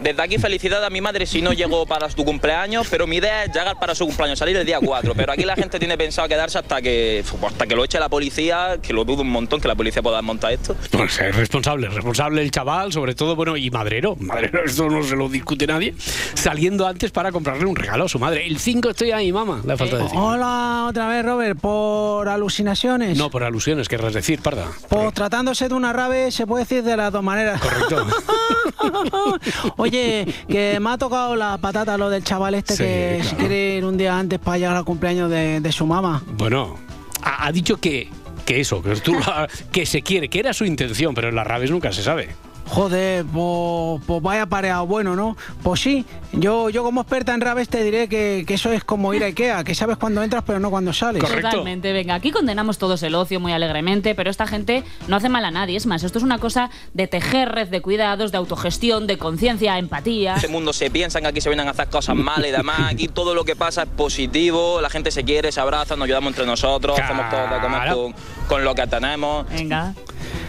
Desde aquí felicidad a mi madre si no llegó para su cumpleaños, pero mi idea es llegar para su cumpleaños, salir el día 4. Pero aquí la gente tiene pensado quedarse hasta que, hasta que lo eche la policía, que lo dudo un montón que la policía pueda desmontar esto. Pues es responsable, responsable el chaval, sobre todo, bueno, y madrero, madrero, esto no se lo discute nadie, saliendo antes para comprarle un regalo a su madre. El 5 estoy ahí, mamá, falta decir. Hola otra vez, Robert, por alucinaciones. No, por alusiones, querrás decir, parda. Pues tratándose de una rave se puede decir de las dos maneras. Correcto. Oye, que me ha tocado la patata lo del chaval este Sí, que claro. se quiere ir un día antes para llegar al cumpleaños de, de su mamá. Bueno, ha, ha dicho que, que eso, que, tú la- que se quiere, que era su intención, pero en las raves nunca se sabe. Joder, pues, pues vaya pareado bueno, ¿no? Pues sí, yo, yo como experta en rabes te diré que, que eso es como ir a Ikea, que sabes cuando entras pero no cuando sales. Totalmente, venga, aquí condenamos todos el ocio muy alegremente, pero esta gente no hace mal a nadie. Es más, esto es una cosa de tejer red de cuidados, de autogestión, de conciencia, empatía. Este mundo se piensan que aquí se vienen a hacer cosas malas y demás. Aquí todo lo que pasa es positivo, la gente se quiere, se abraza, nos ayudamos entre nosotros, hacemos todo comer con, con lo que tenemos. Venga.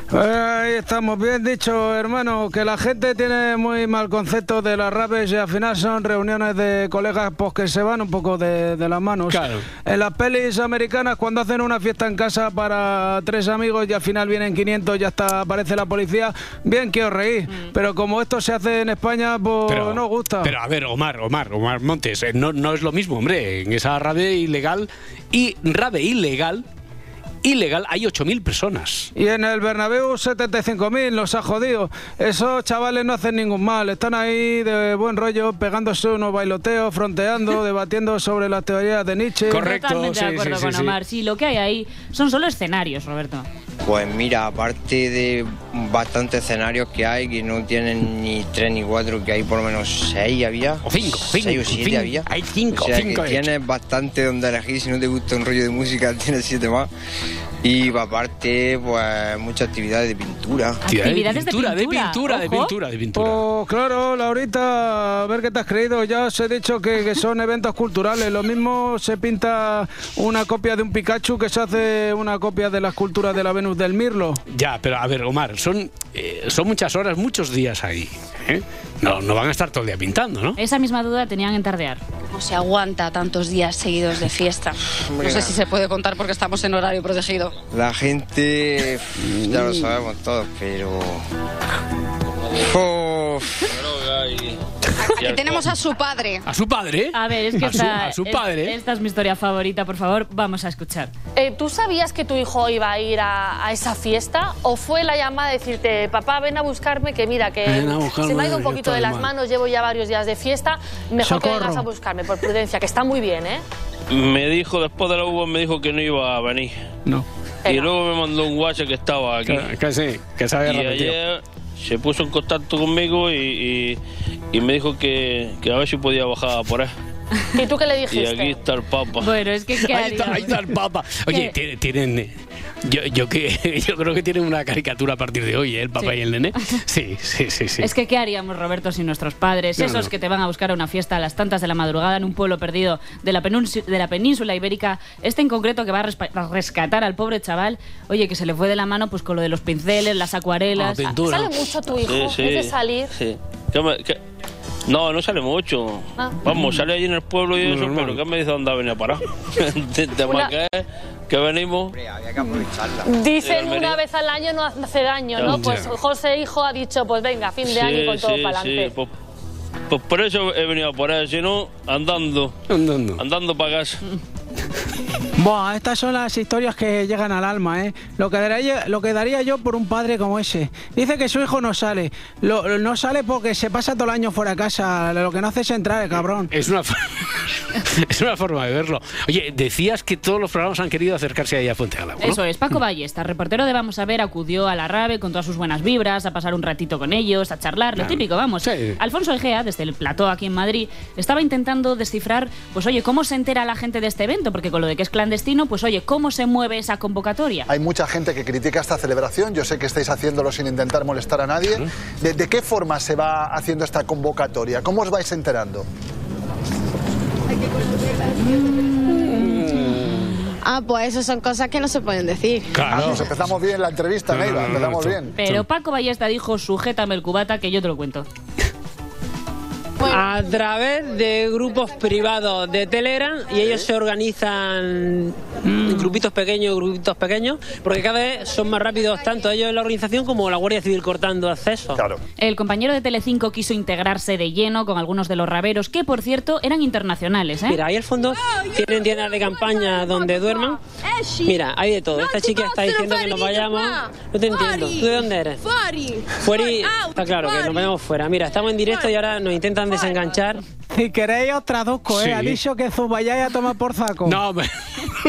Ahí estamos, bien dicho, hermano, que la gente tiene muy mal concepto de las rabes y al final son reuniones de colegas pues, que se van un poco de, de las manos. En las pelis americanas, cuando hacen una fiesta en casa para tres amigos y al final vienen 500 y hasta aparece la policía, bien que os reís. Pero como esto se hace en España, pues no gusta. Pero a ver, Omar, Omar, Omar Montes, eh, no, no es lo mismo, hombre. En esa rave ilegal y rave ilegal, ilegal hay 8.000 personas. Y en el Bernabéu 75.000, los ha jodido. Esos chavales no hacen ningún mal, están ahí de buen rollo, pegándose unos bailoteos, fronteando, debatiendo sobre las teorías de Nietzsche. Totalmente de acuerdo con Omar. Sí, lo que hay ahí son solo escenarios, Roberto. Pues mira, aparte de bastantes escenarios que hay, que no tienen ni tres ni cuatro, que hay por lo menos seis había. O cinco, seis cinco, o siete cinco. había. Hay cinco, O sea, cinco, que de hecho. tienes bastante donde elegir, si no te gusta un rollo de música, tienes siete más. Y aparte, pues muchas actividades de pintura. Actividades de pintura, de pintura, pintura, de pintura, de pintura. Pues claro, Laurita, a ver qué te has creído. Ya os he dicho que, que son eventos culturales. Lo mismo se pinta una copia de un Pikachu que se hace una copia de la escultura de la Venus del Mirlo. Ya, pero a ver, Omar, son, eh, son muchas horas, muchos días ahí. ¿eh? No, no van a estar todo el día pintando, ¿no? Esa misma duda tenían en tardear. No se aguanta tantos días seguidos de fiesta. No sé si se puede contar porque estamos en horario protegido. La gente, ya lo sabemos todos, pero... Aquí tenemos a su padre. ¿A su padre? A ver, es que A su- a su es- padre. esta es mi historia favorita, por favor, vamos a escuchar. Eh, ¿Tú sabías que tu hijo iba a ir a, a esa fiesta? ¿O fue la llamada de decirte, papá, ven a buscarme, que mira, que buscarme, se me ha ido un poquito de las mal"? manos, llevo ya varios días de fiesta, mejor que vengas a buscarme, por prudencia, que está muy bien, ¿eh? Me dijo, después de la uva, me dijo que no iba a venir. No. Y luego me mandó un WhatsApp que estaba aquí. Que, que sí, que se había y repetido. ayer se puso en contacto conmigo y, y- y me dijo que, que a ver si podía bajar por ahí. ¿Y tú qué le Y dijiste? aquí está el Papa. Bueno, es que ¿qué Ahí está, ahí está el Papa. Oye, tienen. Yo, yo, que, yo creo que tienen una caricatura a partir de hoy, ¿eh? el papá Sí. y el nene. Sí, sí, sí. sí. Es que ¿qué haríamos, Roberto, sin nuestros padres? No, Esos no. que te van a buscar a una fiesta a las tantas de la madrugada en un pueblo perdido de la, de la península ibérica. Este en concreto que va a, rescatar al pobre chaval, oye, que se le fue de la mano pues con lo de los pinceles, las acuarelas. Ah, ¿Sale mucho tu hijo? Sí, sí. ¿Es de salir? Sí. ¿Qué me- qué? No, no sale mucho. Ah. Vamos, sale allí en el pueblo y eso, Normal. pero ¿qué me dice dónde ha venido a parar? de de Una- Que venimos. Dicen Almería. una vez al año no hace daño, ¿no? Pues José Hijo ha dicho, pues venga, fin de año y con todo sí, para sí, adelante. Pues, pues por eso he venido por ahí, si no, andando. Andando. Andando para casa. Buah, estas son las historias que llegan al alma, ¿eh? Lo que, daría, lo que daría yo por un padre como ese. Dice que su hijo no sale. Lo- no sale porque se pasa todo el año fuera de casa. Lo que no hace es entrar, el cabrón. Es una, es una forma de verlo. Oye, decías que todos los programas han querido acercarse ahí a Fuente Álamo, ¿no? Eso es, Paco Ballesta, reportero de Vamos a ver, acudió a la RAVE con todas sus buenas vibras, a pasar un ratito con ellos, a charlar, lo Claro. típico, vamos. Alfonso Egea, desde el plató aquí en Madrid, estaba intentando descifrar, pues oye, ¿cómo se entera la gente de este evento? Porque con lo de que es clandestino, pues oye, ¿cómo se mueve esa convocatoria? Hay mucha gente que critica esta celebración. Yo sé que estáis haciéndolo sin intentar molestar a nadie. ¿De, de qué forma se va haciendo esta convocatoria? ¿Cómo os vais enterando? Ah, pues eso son cosas que no se pueden decir. Vamos, empezamos bien la entrevista, Neiva. empezamos bien. Pero Paco Ballesta dijo, sujétame el cubata que yo te lo cuento. A través de grupos privados de Telegram y ellos se organizan en grupitos pequeños, grupitos pequeños, porque cada vez son más rápidos tanto ellos en la organización como la Guardia Civil cortando acceso. Claro. El compañero de Telecinco quiso integrarse de lleno con algunos de los raveros, que por cierto eran internacionales, ¿eh? Mira, ahí al fondo tienen tiendas de campaña donde duerman. Mira, hay de todo. Esta chica está diciendo que nos vayamos. No te entiendo. ¿Tú de dónde eres? Fuera. Está claro que nos vayamos fuera. Mira, estamos en directo y ahora nos intentan desenganchar. Si queréis os traduzco, ¿eh? Sí. Ha dicho que vayáis a tomar por saco. No, hombre.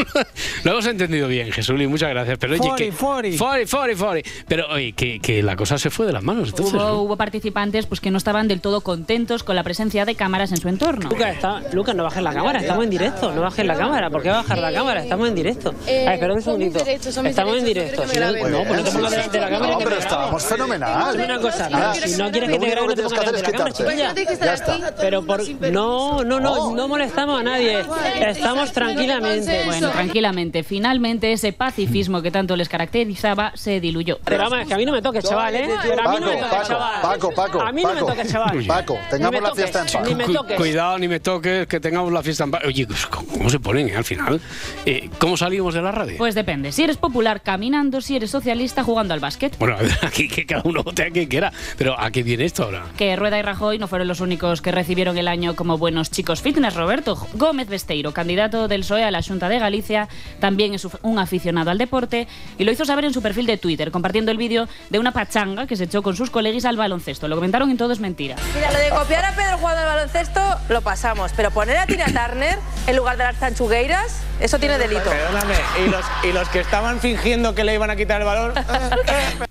Lo hemos entendido bien, Jesuli, muchas gracias. Pero oye, Fori, que, fori. fori, fori, fori. Pero oye, que, que la cosa se fue de las manos entonces. hubo, ¿no? hubo participantes pues, que no estaban del todo contentos con la presencia de cámaras en su entorno. Lucas, está, Lucas, no bajes la cámara, estamos en directo, no bajes la cámara. ¿Por qué bajar la cámara? Estamos en directo. Eh, a ver, espera un segundito. estamos en directo. no Si no, pues no te pongas delante de la cámara. No, pero estábamos graben. fenomenal. Una cosa, Nada, si no quieres que te graben, no te tienes pongas delante de la cámara. Ya está. Pero por, no, no, no, no molestamos a nadie. Estamos tranquilamente. Bueno, tranquilamente. Finalmente ese pacifismo que tanto les caracterizaba se diluyó. Pero vamos, que a mí no me toques, chaval, ¿eh? Pero a mí no me Paco, chaval. Paco, Paco, A mí no me Paco. toques, chaval. Paco, tengamos la fiesta en paz. Ni me toques. Cuidado, ni me toques, que tengamos la fiesta en paz. Oye, pues, ¿cómo se ponen eh, al final? Eh, ¿Cómo salimos de la radio? Pues depende. Si eres popular caminando, si eres socialista jugando al básquet. Bueno, aquí que cada uno vote a quien quiera. Pero ¿a qué viene esto ahora? Que Rueda y Rajoy no fueron los únicos que recibieron el año como buenos chicos fitness. Roberto Gómez Besteiro, candidato del PSOE a la Junta de Galicia, también es un aficionado al deporte y lo hizo saber en su perfil de Twitter, compartiendo el vídeo de una pachanga que se echó con sus colegas al baloncesto. Lo comentaron en todo es mentira. Mira, lo de copiar a Pedro jugando al baloncesto lo pasamos, pero poner a Tina Turner en lugar de las tanchugueiras, eso tiene delito. Perdóname, ¿y los, y los que estaban fingiendo que le iban a quitar el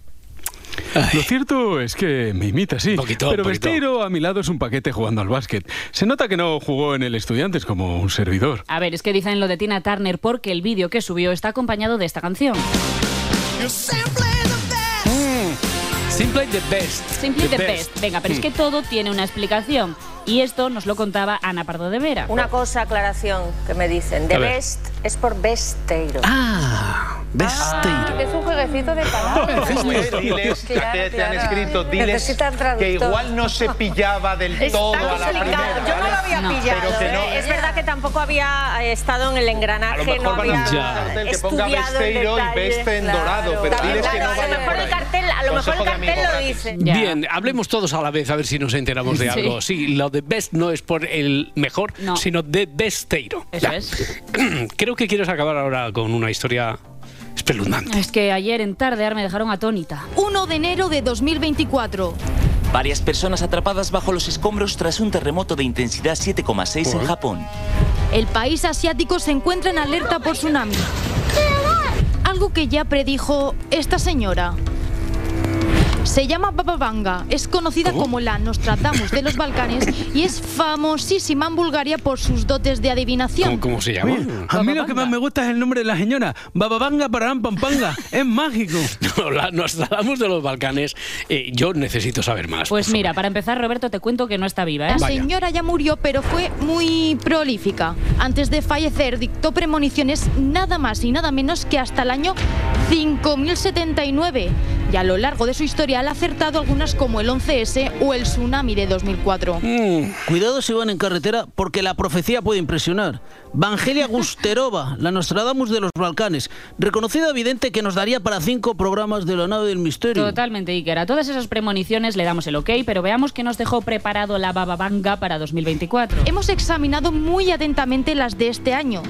Lo cierto es que me imita, sí. Poquito, pero. Besteiro a mi lado es un paquete jugando al básquet. Se nota que no jugó en el Estudiantes como un servidor. A ver, es que dicen lo de Tina Turner porque el vídeo que subió está acompañado de esta canción. Simply the best. Simply the best. Venga, pero es que todo tiene una explicación. Y esto nos lo contaba Ana Pardo de Vera. Una cosa, aclaración, que me dicen. A De ver. best es por besteiro. Ah, Besteiro. es un jueguecito de palabras. Pues diles, que te, te han claro. escrito, diles que igual no se pillaba del Está todo a la primera. Yo no lo había ¿vale? pillado. Pero que no, ¿eh? Es verdad que tampoco había eh, estado en el A engranaje, lo mejor no había a del que ponga Besteiro y. Beste en dorado, pero Claro, diles que claro, no a lo mejor el cartel, a lo mejor el cartel lo dice. Bien, hablemos todos a la vez a ver si nos enteramos de Sí. algo. Sí, lo de best no es por el mejor, No. sino de besteiro. Eso Ya. es. Creo que quieres acabar ahora con una historia espeluznante. Es que ayer en Tardear me dejaron atónita. 1 de enero de 2024. Varias personas atrapadas bajo los escombros tras un terremoto de intensidad 7,6 en Japón. El país asiático se encuentra en alerta por tsunami. Algo que ya predijo esta señora. Se llama Baba Vanga, es conocida como la Nostradamus de los Balcanes y es famosísima en Bulgaria por sus dotes de adivinación. ¿Cómo, cómo se llama? Oye, a mí lo que más me gusta es el nombre de la señora. Bababanga Pararam Pampanga. Es mágico. No, la- nos hablamos de los Balcanes. Eh, yo necesito saber más. Pues mira, para empezar, Roberto, te cuento que no está viva, ¿eh? La señora ya murió, pero fue muy prolífica. Antes de fallecer, dictó premoniciones nada más y nada menos que hasta el año 5079. Y a lo largo de su historia ha acertado algunas como el 11S o el tsunami de 2004. Cuidado si van en carretera porque la profecía puede impresionar. Vangelia Gusterova, la Nostradamus de los Balcanes, reconocida vidente que nos daría para cinco programas de la nave del misterio. Totalmente, Iker. A todas esas premoniciones le damos el ok, pero veamos que nos dejó preparado la Baba Vanga para 2024. Hemos examinado muy atentamente las de este año.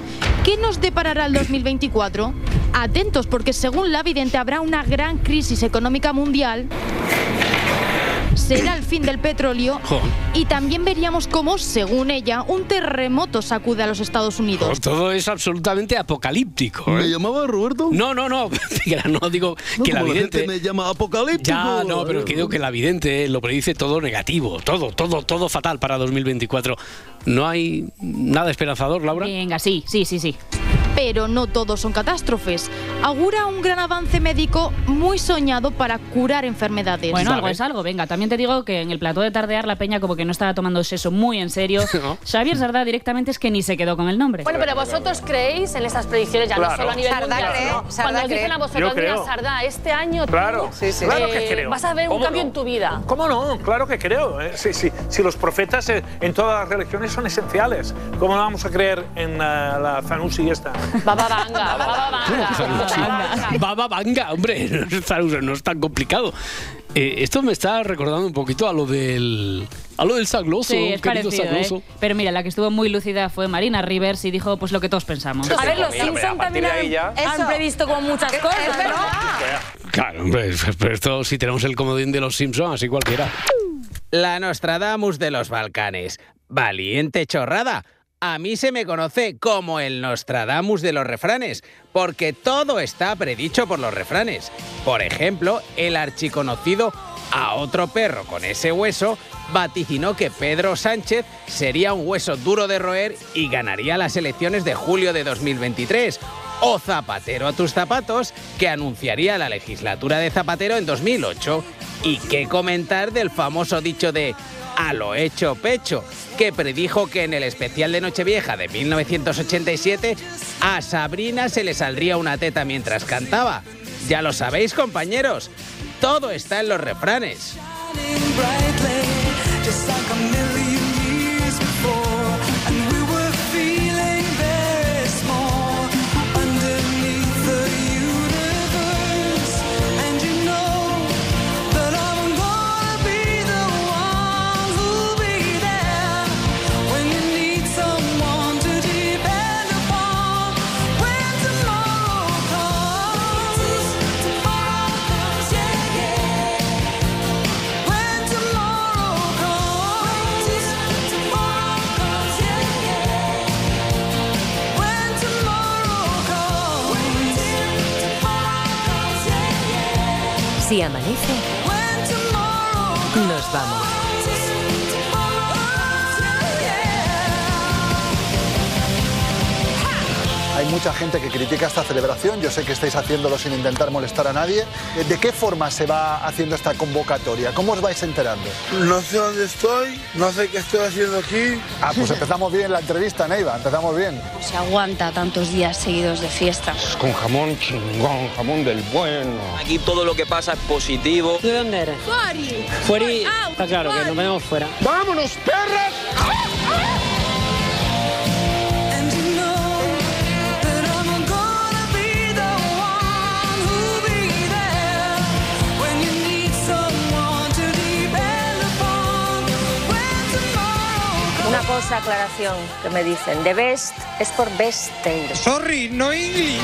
¿Qué nos deparará el 2024? Atentos porque según la vidente habrá una gran crisis económica mundial. Será el fin del petróleo y también veríamos cómo, según ella, un terremoto sacude a los Estados Unidos. Pues todo es absolutamente apocalíptico. ¿eh? ¿Me llamaba Roberto? No, no, no. No digo No, que la vidente. gente me llama apocalíptico. Ya, no, pero es que digo que la vidente lo predice todo negativo, todo, todo, todo fatal para 2024. ¿No hay nada esperanzador, Laura? Venga, sí, sí, sí, sí. Pero no todos son catástrofes. Augura un gran avance médico muy soñado para curar enfermedades. Bueno, algo es algo. Venga, también te digo que en el plató de tardear la peña como que no estaba tomando eso muy en serio. No. Xavier Sardá directamente es que ni se quedó con el nombre. Bueno, pero vosotros creéis en estas predicciones, ya Claro. no solo a nivel Sardá mundial, cree, ¿no? Sardá Cuando os dicen a vosotros, mira. Sardá, este año tú, Claro, Sí, sí. claro eh, que creo. vas a ver un ¿Cómo cambio no? en tu vida. ¿Cómo no? Claro que creo. ¿eh? Sí, sí. Si los profetas eh, en todas las religiones son esenciales, ¿cómo no vamos a creer en eh, la Zanussi esta? Baba Vanga, Baba Vanga. Baba Vanga, hombre, no es, tan, no es tan complicado. Eh, esto me está recordando un poquito a lo del a lo del sagloso, Sí, es parecido, ¿eh? sagloso. Pero mira, la que estuvo muy lúcida fue Marina Rivers y dijo pues lo que todos pensamos. A ver, los Simpson también han, han previsto como muchas cosas. ¿no? Claro, hombre, pero esto si tenemos el comodín de los Simpsons, así cualquiera. La Nostradamus de los Balcanes. Valiente chorrada. A mí se me conoce como el Nostradamus de los refranes, porque todo está predicho por los refranes. Por ejemplo, el archiconocido a otro perro con ese hueso vaticinó que Pedro Sánchez sería un hueso duro de roer y ganaría las elecciones de julio de 2023. O Zapatero a tus zapatos, que anunciaría la legislatura de Zapatero en 2008. ¿Y qué comentar del famoso dicho de a lo hecho pecho, que predijo que en el especial de Nochevieja de 1987 a Sabrina se le saldría una teta mientras cantaba? Ya lo sabéis, compañeros, todo está en los refranes. Si amanece, mucha gente que critica esta celebración. Yo sé que estáis haciéndolo sin intentar molestar a nadie. Eh, ¿De qué forma se va haciendo esta convocatoria? ¿Cómo os vais enterando? No sé dónde estoy, no sé qué estoy haciendo aquí. Ah, pues empezamos bien la entrevista, Neiva. Empezamos bien. Se aguanta tantos días seguidos de fiesta. Con jamón chingón, jamón del bueno. Aquí todo lo que pasa es positivo. ¿Tú de dónde eres? Fuori. Fueri. Está claro que nos vemos fuera. ¡Vámonos, perras! And cosa, aclaración, que me dicen, de best es por best. Sorry, no English.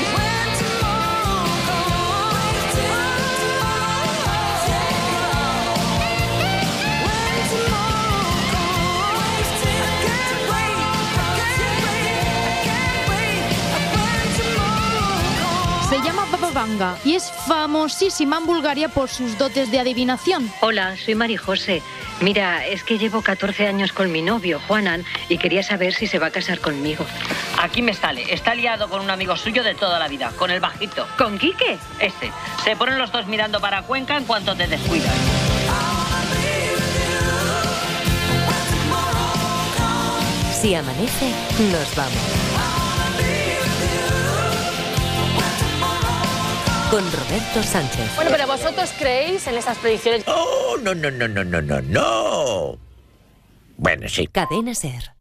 Y es famosísima en Bulgaria por sus dotes de adivinación. Hola, soy Mari José. Mira, es que llevo 14 años con mi novio, Juanan, y quería saber si se va a casar conmigo. Aquí me sale. Está liado con un amigo suyo de toda la vida, con el bajito. ¿Con Quique? Ese. Se ponen los dos mirando para Cuenca en cuanto te descuidas. Si amanece, nos vamos. Con Roberto Sánchez. Bueno, pero vosotros creéis en esas predicciones. Oh, no, no, no, no, no, no, no. Bueno, sí. Cadena Ser.